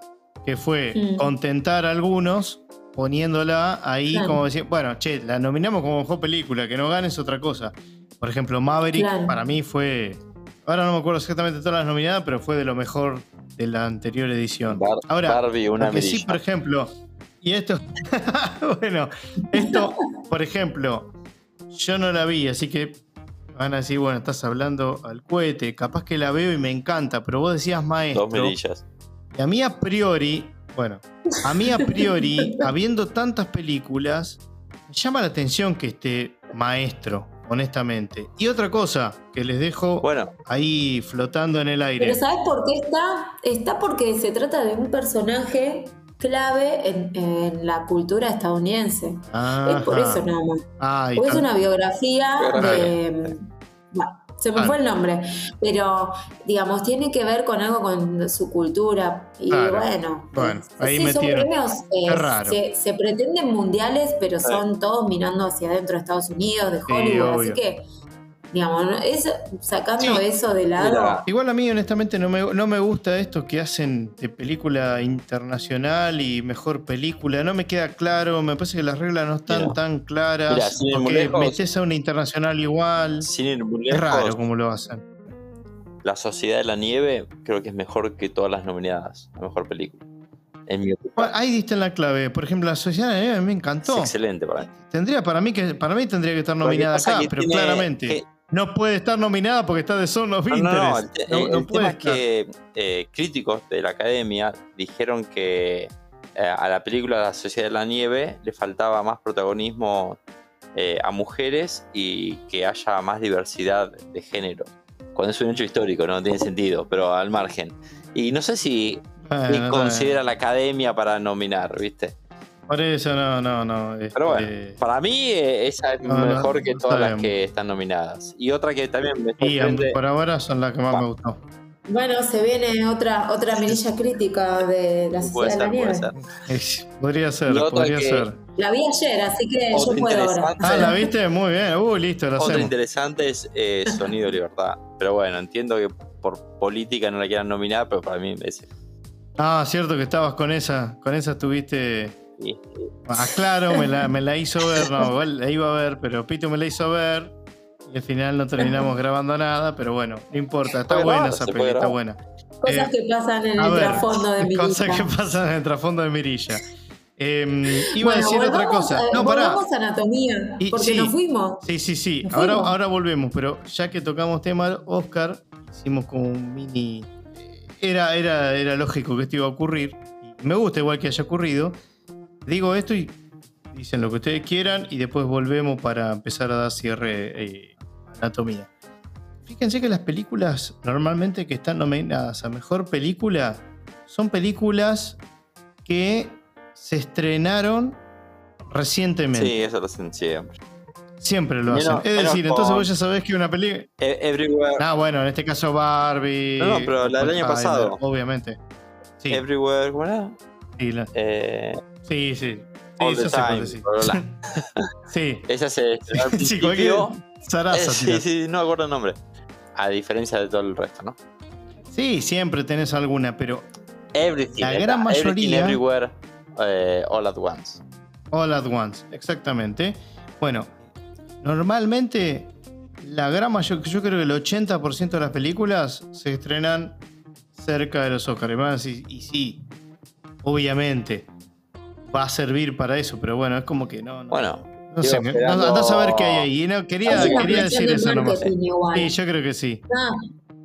que fue mm. contentar a algunos poniéndola ahí como decir, bueno, che, la nominamos como mejor película, que no gane es otra cosa. Por ejemplo, Maverick para mí fue, ahora no me acuerdo exactamente todas las nominadas, pero fue de lo mejor de la anterior edición. ahora, Barbie, una sí, por ejemplo, y esto, [laughs] bueno, esto, por ejemplo, yo no la vi, así que van a decir, bueno, estás hablando al cohete, capaz que la veo y me encanta, pero vos decías maestro. Dos mirillas. Y a mí a priori, bueno, a mí a priori, [laughs] habiendo tantas películas, me llama la atención que esté maestro, honestamente. Y otra cosa que les dejo bueno. ahí flotando en el aire. Pero ¿sabes por qué está? Está porque se trata de un personaje clave en, la cultura estadounidense. Es por eso nada más. porque es una biografía de se me fue el nombre, pero digamos, tiene que ver con algo con su cultura. Y bueno, bueno ahí sí, son premios, eh, se, pretenden mundiales, pero son todos mirando hacia adentro de Estados Unidos, de Hollywood, así que Digamos, es, sacando eso de lado. igual a mí, honestamente, no me, no me gusta esto que hacen de película internacional y mejor película. No me queda claro, me parece que las reglas no están tan claras. porque metes a una internacional igual. es raro como lo hacen. La Sociedad de la Nieve creo que es mejor que todas las nominadas a mejor película. En mi ahí diste en la clave. Por ejemplo, la Sociedad de la Nieve me encantó. excelente para mí. Tendría para mí que para mí tendría que estar nominada acá, pero claramente. No puede estar nominada porque está de Son of Interest. No, no, no, el, tema es que eh, críticos de la academia dijeron que eh, a la película La Sociedad de la Nieve le faltaba más protagonismo eh, a mujeres y que haya más diversidad de género. Cuando es un hecho histórico, no tiene sentido, pero al margen. Y no sé si considera la academia para nominar, ¿viste? Por eso no, no, no. Pero bueno, este, para mí eh, esa es mejor que todas las que están nominadas. Y otra que también me sorprende... Y por ahora son las que más me gustó. Bueno, se viene otra otra mirilla crítica de la Sociedad de la Nieve. Podría ser, podría ser. La vi ayer, así que yo puedo ahora. Ah, la viste muy bien. Uh, listo, lo Otro interesante es eh, Sonido Libertad. Pero bueno, entiendo que por política no la quieran nominar, pero para mí es Ah, cierto que estabas con esa. Con esa estuviste. Ah, claro, me la, me la hizo ver. No, igual la iba a ver, pero Pito me la hizo ver. Y al final no terminamos grabando nada, pero bueno, no importa. Está buena esa peli, está buena. Cosas Eh, que pasan en el ver, trasfondo de mi cosas que pasan en el trasfondo de Mirilla. Eh, iba a decir otra cosa. No, pará. a anatomía, Y- porque sí. nos fuimos. Sí, sí, sí. Nos Ahora, fuimos. ahora volvemos, pero ya que tocamos tema Oscar, hicimos como un mini. eh, Era, era, era lógico que esto iba a ocurrir. Me gusta igual que haya ocurrido. Digo esto y dicen lo que ustedes quieran y después volvemos para empezar a dar cierre eh, anatomía. Fíjense que las películas normalmente que están nominadas a mejor película son películas que se estrenaron recientemente. Sí, eso lo hacen siempre. Siempre lo Menos- hacen. Es decir, entonces vos ya sabés que una película. E- Everywhere, Ah, bueno, en este caso Barbie. No, no, pero la del año pasado. Obviamente. Sí, Everywhere, ¿cómo era? Sí, la- Eh, sí. sí. All Sí, the time. [laughs] Sí, Esa se estrenó al sí, principio. Eh, sí, sí, no acuerdo el nombre. A diferencia de todo el resto, ¿no? Sí, siempre tenés alguna, pero Everything. La gran Everything, mayoría- Everywhere, eh, All at Once. all at once, exactamente. Bueno, normalmente la gran mayoría, yo creo que el 80% de las películas se estrenan cerca de los Oscars. Y Y sí, obviamente va a servir para eso, pero bueno, es como que no. no Bueno, No sé, me- esperando- andá a saber qué hay ahí. No, quería, Es una quería decir de eso nomás. igual. Sí, yo creo que sí. Ah,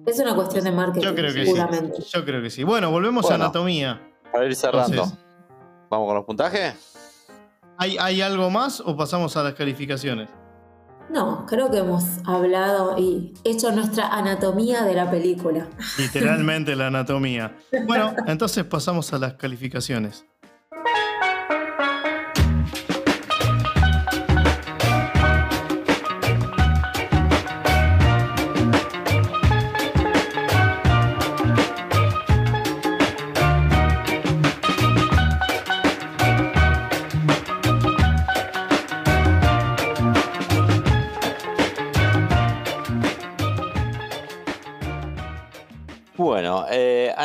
es una cuestión de marketing, Yo creo que sí. seguramente. Yo creo que sí. Bueno, volvemos Bueno. a anatomía. para ir cerrando, Entonces, ¿vamos con los puntajes? ¿hay, ¿Hay algo más o pasamos a las calificaciones? No, creo que hemos hablado y hecho nuestra anatomía de la película. Literalmente la anatomía. Bueno, entonces pasamos a las calificaciones.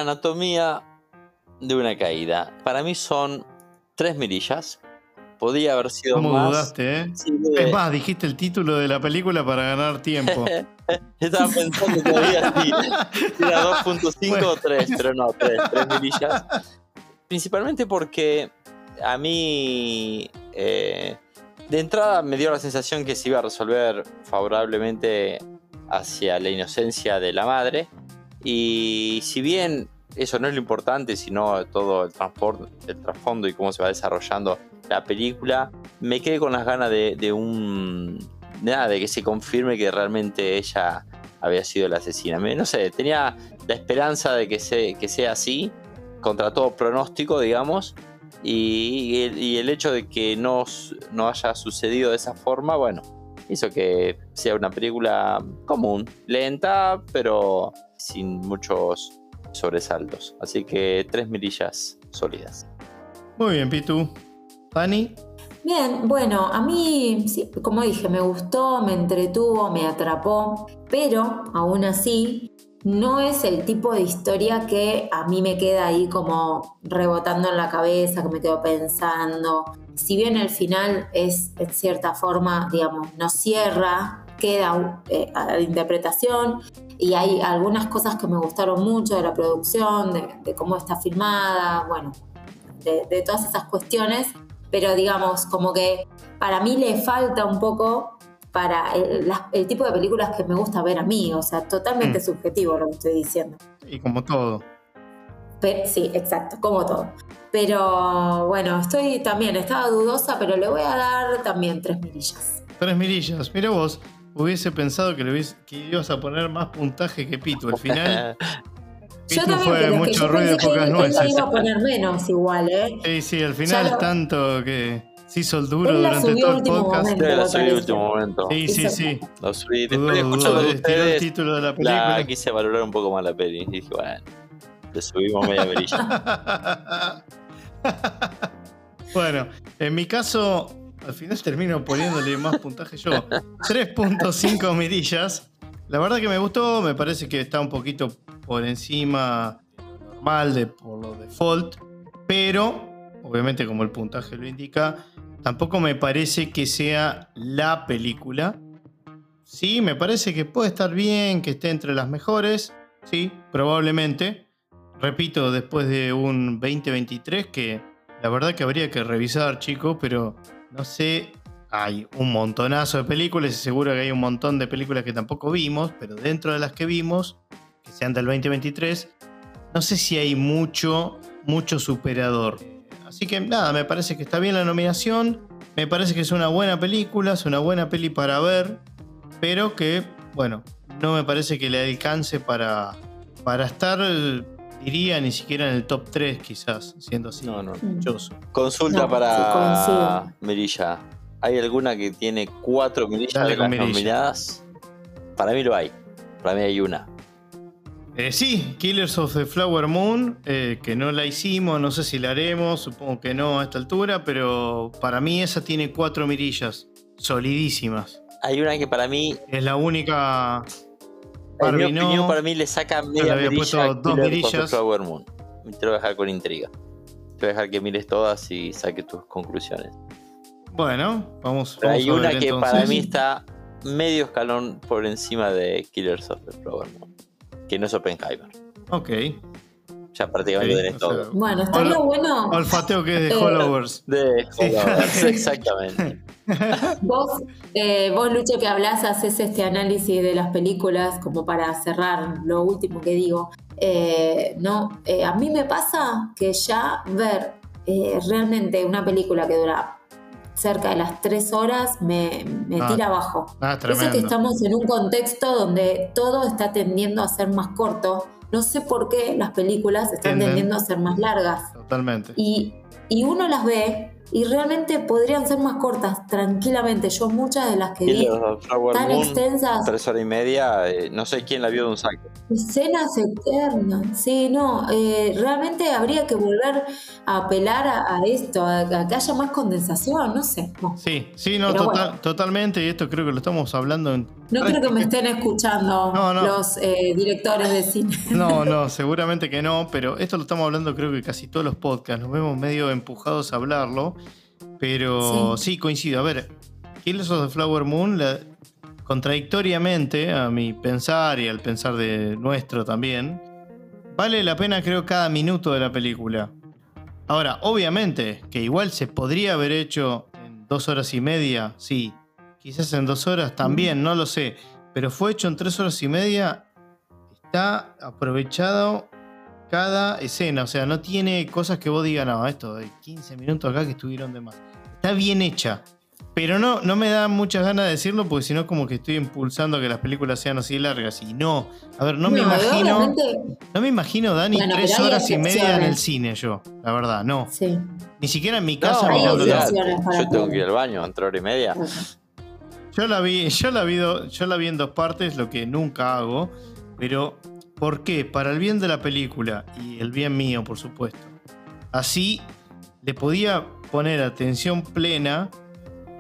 Anatomía de una caída. Para mí son tres mirillas. Podía haber sido ¿Cómo más. dudaste, eh? Sí. Es más, dijiste el título de la película para ganar tiempo. [laughs] Estaba pensando todavía si, si era 2.5 o 3, pero no, 3, 3 mirillas. Principalmente porque a mí eh, de entrada me dio la sensación que se iba a resolver favorablemente hacia la inocencia de la madre. Y si bien eso no es lo importante, sino todo el, el trasfondo y cómo se va desarrollando la película, me quedé con las ganas de, de un. nada, de que se confirme que realmente ella había sido la asesina. No sé, tenía la esperanza de que, se, que sea así, contra todo pronóstico, digamos. Y, el, y el hecho de que no, no haya sucedido de esa forma, bueno, hizo que sea una película común, lenta, pero sin muchos sobresaltos. Así que tres mirillas sólidas. Muy bien, Pitu. Dani, Bien, bueno, a mí, sí, como dije, me gustó, me entretuvo, me atrapó, pero aún así no es el tipo de historia que a mí me queda ahí como rebotando en la cabeza, que me quedo pensando. Si bien el final es en cierta forma, digamos, no cierra, queda eh, a la interpretación y hay algunas cosas que me gustaron mucho de la producción, de, de cómo está filmada, bueno, de, de todas esas cuestiones, pero digamos, como que para mí le falta un poco para el, las- el tipo de películas que me gusta ver a mí, o sea, totalmente Mm. subjetivo lo que estoy diciendo. y como todo. Pe- sí, exacto, como todo. Pero bueno, estoy también, estaba dudosa, pero le voy a dar también tres mirillas. Tres mirillas. Mira vos, hubiese pensado que, le hubiese- que ibas a poner más puntaje que Pitu. Al final, [laughs] Yo Pitu también, fue que mucho yo ruido y pensé que pocas él nueces. la iba a poner menos igual, ¿eh? Sí, sí, al final lo- tanto que se hizo el duro la durante todo el podcast. momento. Sí, la subí último momento. Sí, sí, sí. Lo subí. Después de escuchando el ustedes, título de la la película. quise valorar un poco más la peli. Y dije, bueno, le subimos media mirilla. [laughs] bueno, en mi caso, al final termino poniéndole más puntaje yo. 3.5 mirillas. La verdad que me gustó, me parece que está un poquito por encima de lo normal, de, por lo default, pero obviamente como el puntaje lo indica, tampoco me parece que sea la película. Sí, me parece que puede estar bien, que esté entre las mejores, sí, probablemente. Repito, después de un 2023 que la verdad que habría que revisar, chicos, pero no sé, hay un montonazo de películas y seguro que hay un montón de películas que tampoco vimos, pero dentro de las que vimos, que sean del 2023, no sé si hay mucho, mucho superador. Así que nada, me parece que está bien la nominación, me parece que es una buena película, es una buena peli para ver, pero que, bueno, no me parece que le alcance para, para estar, diría, ni siquiera en el top 3 quizás, siendo así. No, no. Consulta No, para. Mirilla. ¿Hay alguna que tiene cuatro mirillas de con las Mirilla. nominadas? Para mí lo hay. Para mí hay una. Eh, sí, Killers of the Flower Moon, eh, que no la hicimos, no sé si la haremos, supongo que no a esta altura, pero para mí esa tiene cuatro mirillas, solidísimas. Hay una que para mí, Es la única... en mi Barbie no. para mí le saca media le había mirilla puesto a dos Killers of the mirillas. Flower Moon. Te lo voy a dejar con intriga. Te voy a dejar que mires todas y saques tus conclusiones. Bueno, vamos, Pero vamos hay a una ver que entonces. para mí está medio escalón por encima de Killers of the Flower Moon. Que no es Oppenheimer. Ok. Ya prácticamente Ok, tenés o sea, todo. Bueno, estaría Ol- bueno. Olfateo que es de Eh, Hollowers. De Sí. Hollowers, exactamente. [laughs] Vos, eh, vos, Lucho, que hablas, haces este análisis de las películas como para cerrar lo último que digo. Eh, no, eh, a mí me pasa que ya ver eh, realmente una película que dura cerca de las tres horas me, me Ah, tira abajo. Ah, sé que estamos en un contexto donde todo está tendiendo a ser más corto. No sé por qué las películas están Tienden. tendiendo a ser más largas. Totalmente. Y, y uno las ve y realmente podrían ser más cortas, tranquilamente. Yo muchas de las que vi tan Moon, extensas, tres horas y media, eh, no sé quién la vio de un saco. escenas eternas. Sí, no, eh, realmente habría que volver a apelar a, a esto, a, a que haya más condensación, no sé. No, Sí, sí, no, Pero total- bueno. totalmente, y esto creo que lo estamos hablando en... no creo que me estén escuchando No, no. los eh, directores de cine. [laughs] No, no, seguramente que no, pero esto lo estamos hablando creo que casi todos los podcasts, nos vemos medio empujados a hablarlo, pero sí, coincido. A ver, Killers of the Flower Moon, la- contradictoriamente a mi pensar y al pensar de nuestro también, vale la pena creo cada minuto de la película. Ahora, obviamente que igual se podría haber hecho en dos horas y media, sí, quizás en dos horas también, no lo sé, pero fue hecho en tres horas y media está aprovechado cada escena. O sea, no tiene cosas que vos digas, no, esto de 15 minutos acá que estuvieron de más. Está bien hecha. Pero no, no me da muchas ganas de decirlo porque si no como que estoy impulsando a que las películas sean así largas. Y no. A ver, no, me imagino. obviamente, No me imagino, Dani, Bueno, tres horas y media en el cine yo. La verdad, no. sí. Ni siquiera en mi No, casa hay mirando para yo tengo que ir al baño entre hora y media. Yo la vi, yo la vi, yo la vi en dos partes, lo que nunca hago, pero ¿por qué? Para el bien de la película y el bien mío, por supuesto. Así le podía poner atención plena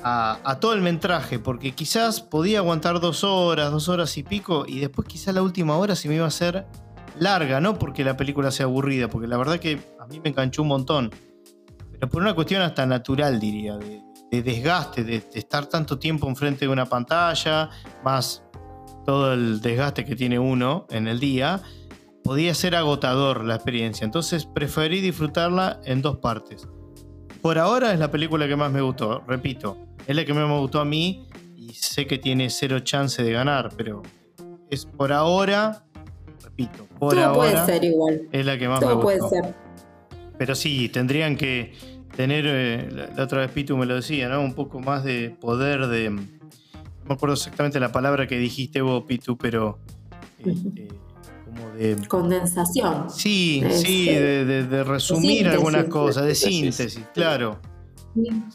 a, todo el metraje, porque quizás podía aguantar dos horas, dos horas y pico, y después quizás la última hora se me iba a hacer larga, no porque la película sea aburrida, porque la verdad que a mí me enganchó un montón, pero por una cuestión hasta natural, diría, de, de desgaste, de, de estar tanto tiempo enfrente de una pantalla, más todo el desgaste que tiene uno en el día, podía ser agotador la experiencia. Entonces preferí disfrutarla en dos partes. Por ahora es la película que más me gustó, repito, es la que más me gustó a mí y sé que tiene cero chance de ganar, pero es por ahora, repito, por Todo puede ahora ser igual. es la que más me Todo gustó. puede ser. Pero sí, tendrían que tener, eh, la, la otra vez Pitu me lo decía, ¿no? Un poco más de poder de... No me acuerdo exactamente la palabra que dijiste vos, Pitu, pero... eh, como de... Condensación. Sí, Es, sí, de, de- de resumir síntesis. algunas cosas, de Síntesis. claro.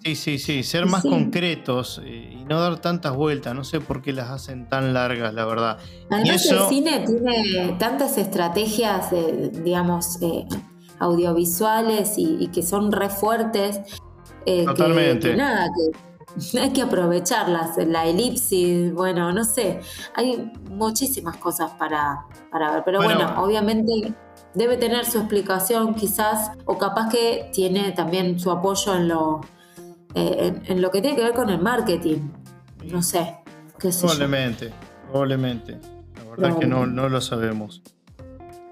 Sí, sí, sí, ser más sí. concretos eh, y no dar tantas vueltas. No sé por qué las hacen tan largas, la verdad. Además, Y eso- el cine tiene tantas estrategias, eh, digamos, eh, audiovisuales y, y que son re fuertes. eh, que- Totalmente. Que, nada, que [laughs] hay que aprovecharlas. La elipsis, bueno, no sé. Hay muchísimas cosas para, para ver. Pero Bueno. bueno, obviamente debe tener su explicación quizás, o capaz que tiene también su apoyo en lo, eh, en, lo que tiene que ver con el marketing. No sé. Qué probablemente, probablemente. La verdad es que no, no lo sabemos.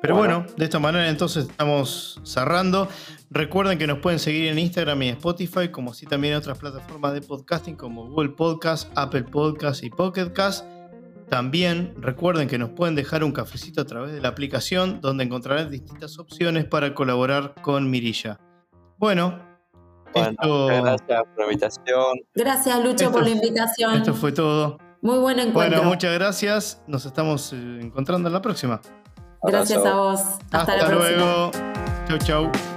Pero bueno. de esta manera entonces estamos cerrando. Recuerden que nos pueden seguir en Instagram y Spotify, como así también en otras plataformas de podcasting como Google Podcast, Apple Podcast y Pocket Cast. También recuerden que nos pueden dejar un cafecito a través de la aplicación donde encontrarán distintas opciones para colaborar con Mirilla. Bueno, gracias por la invitación. Gracias Lucho por la invitación. Esto fue todo. Muy buen encuentro. Bueno, muchas gracias. Nos estamos eh, encontrando en la próxima. Gracias a vos. Hasta, la próxima. luego. Chau, chau.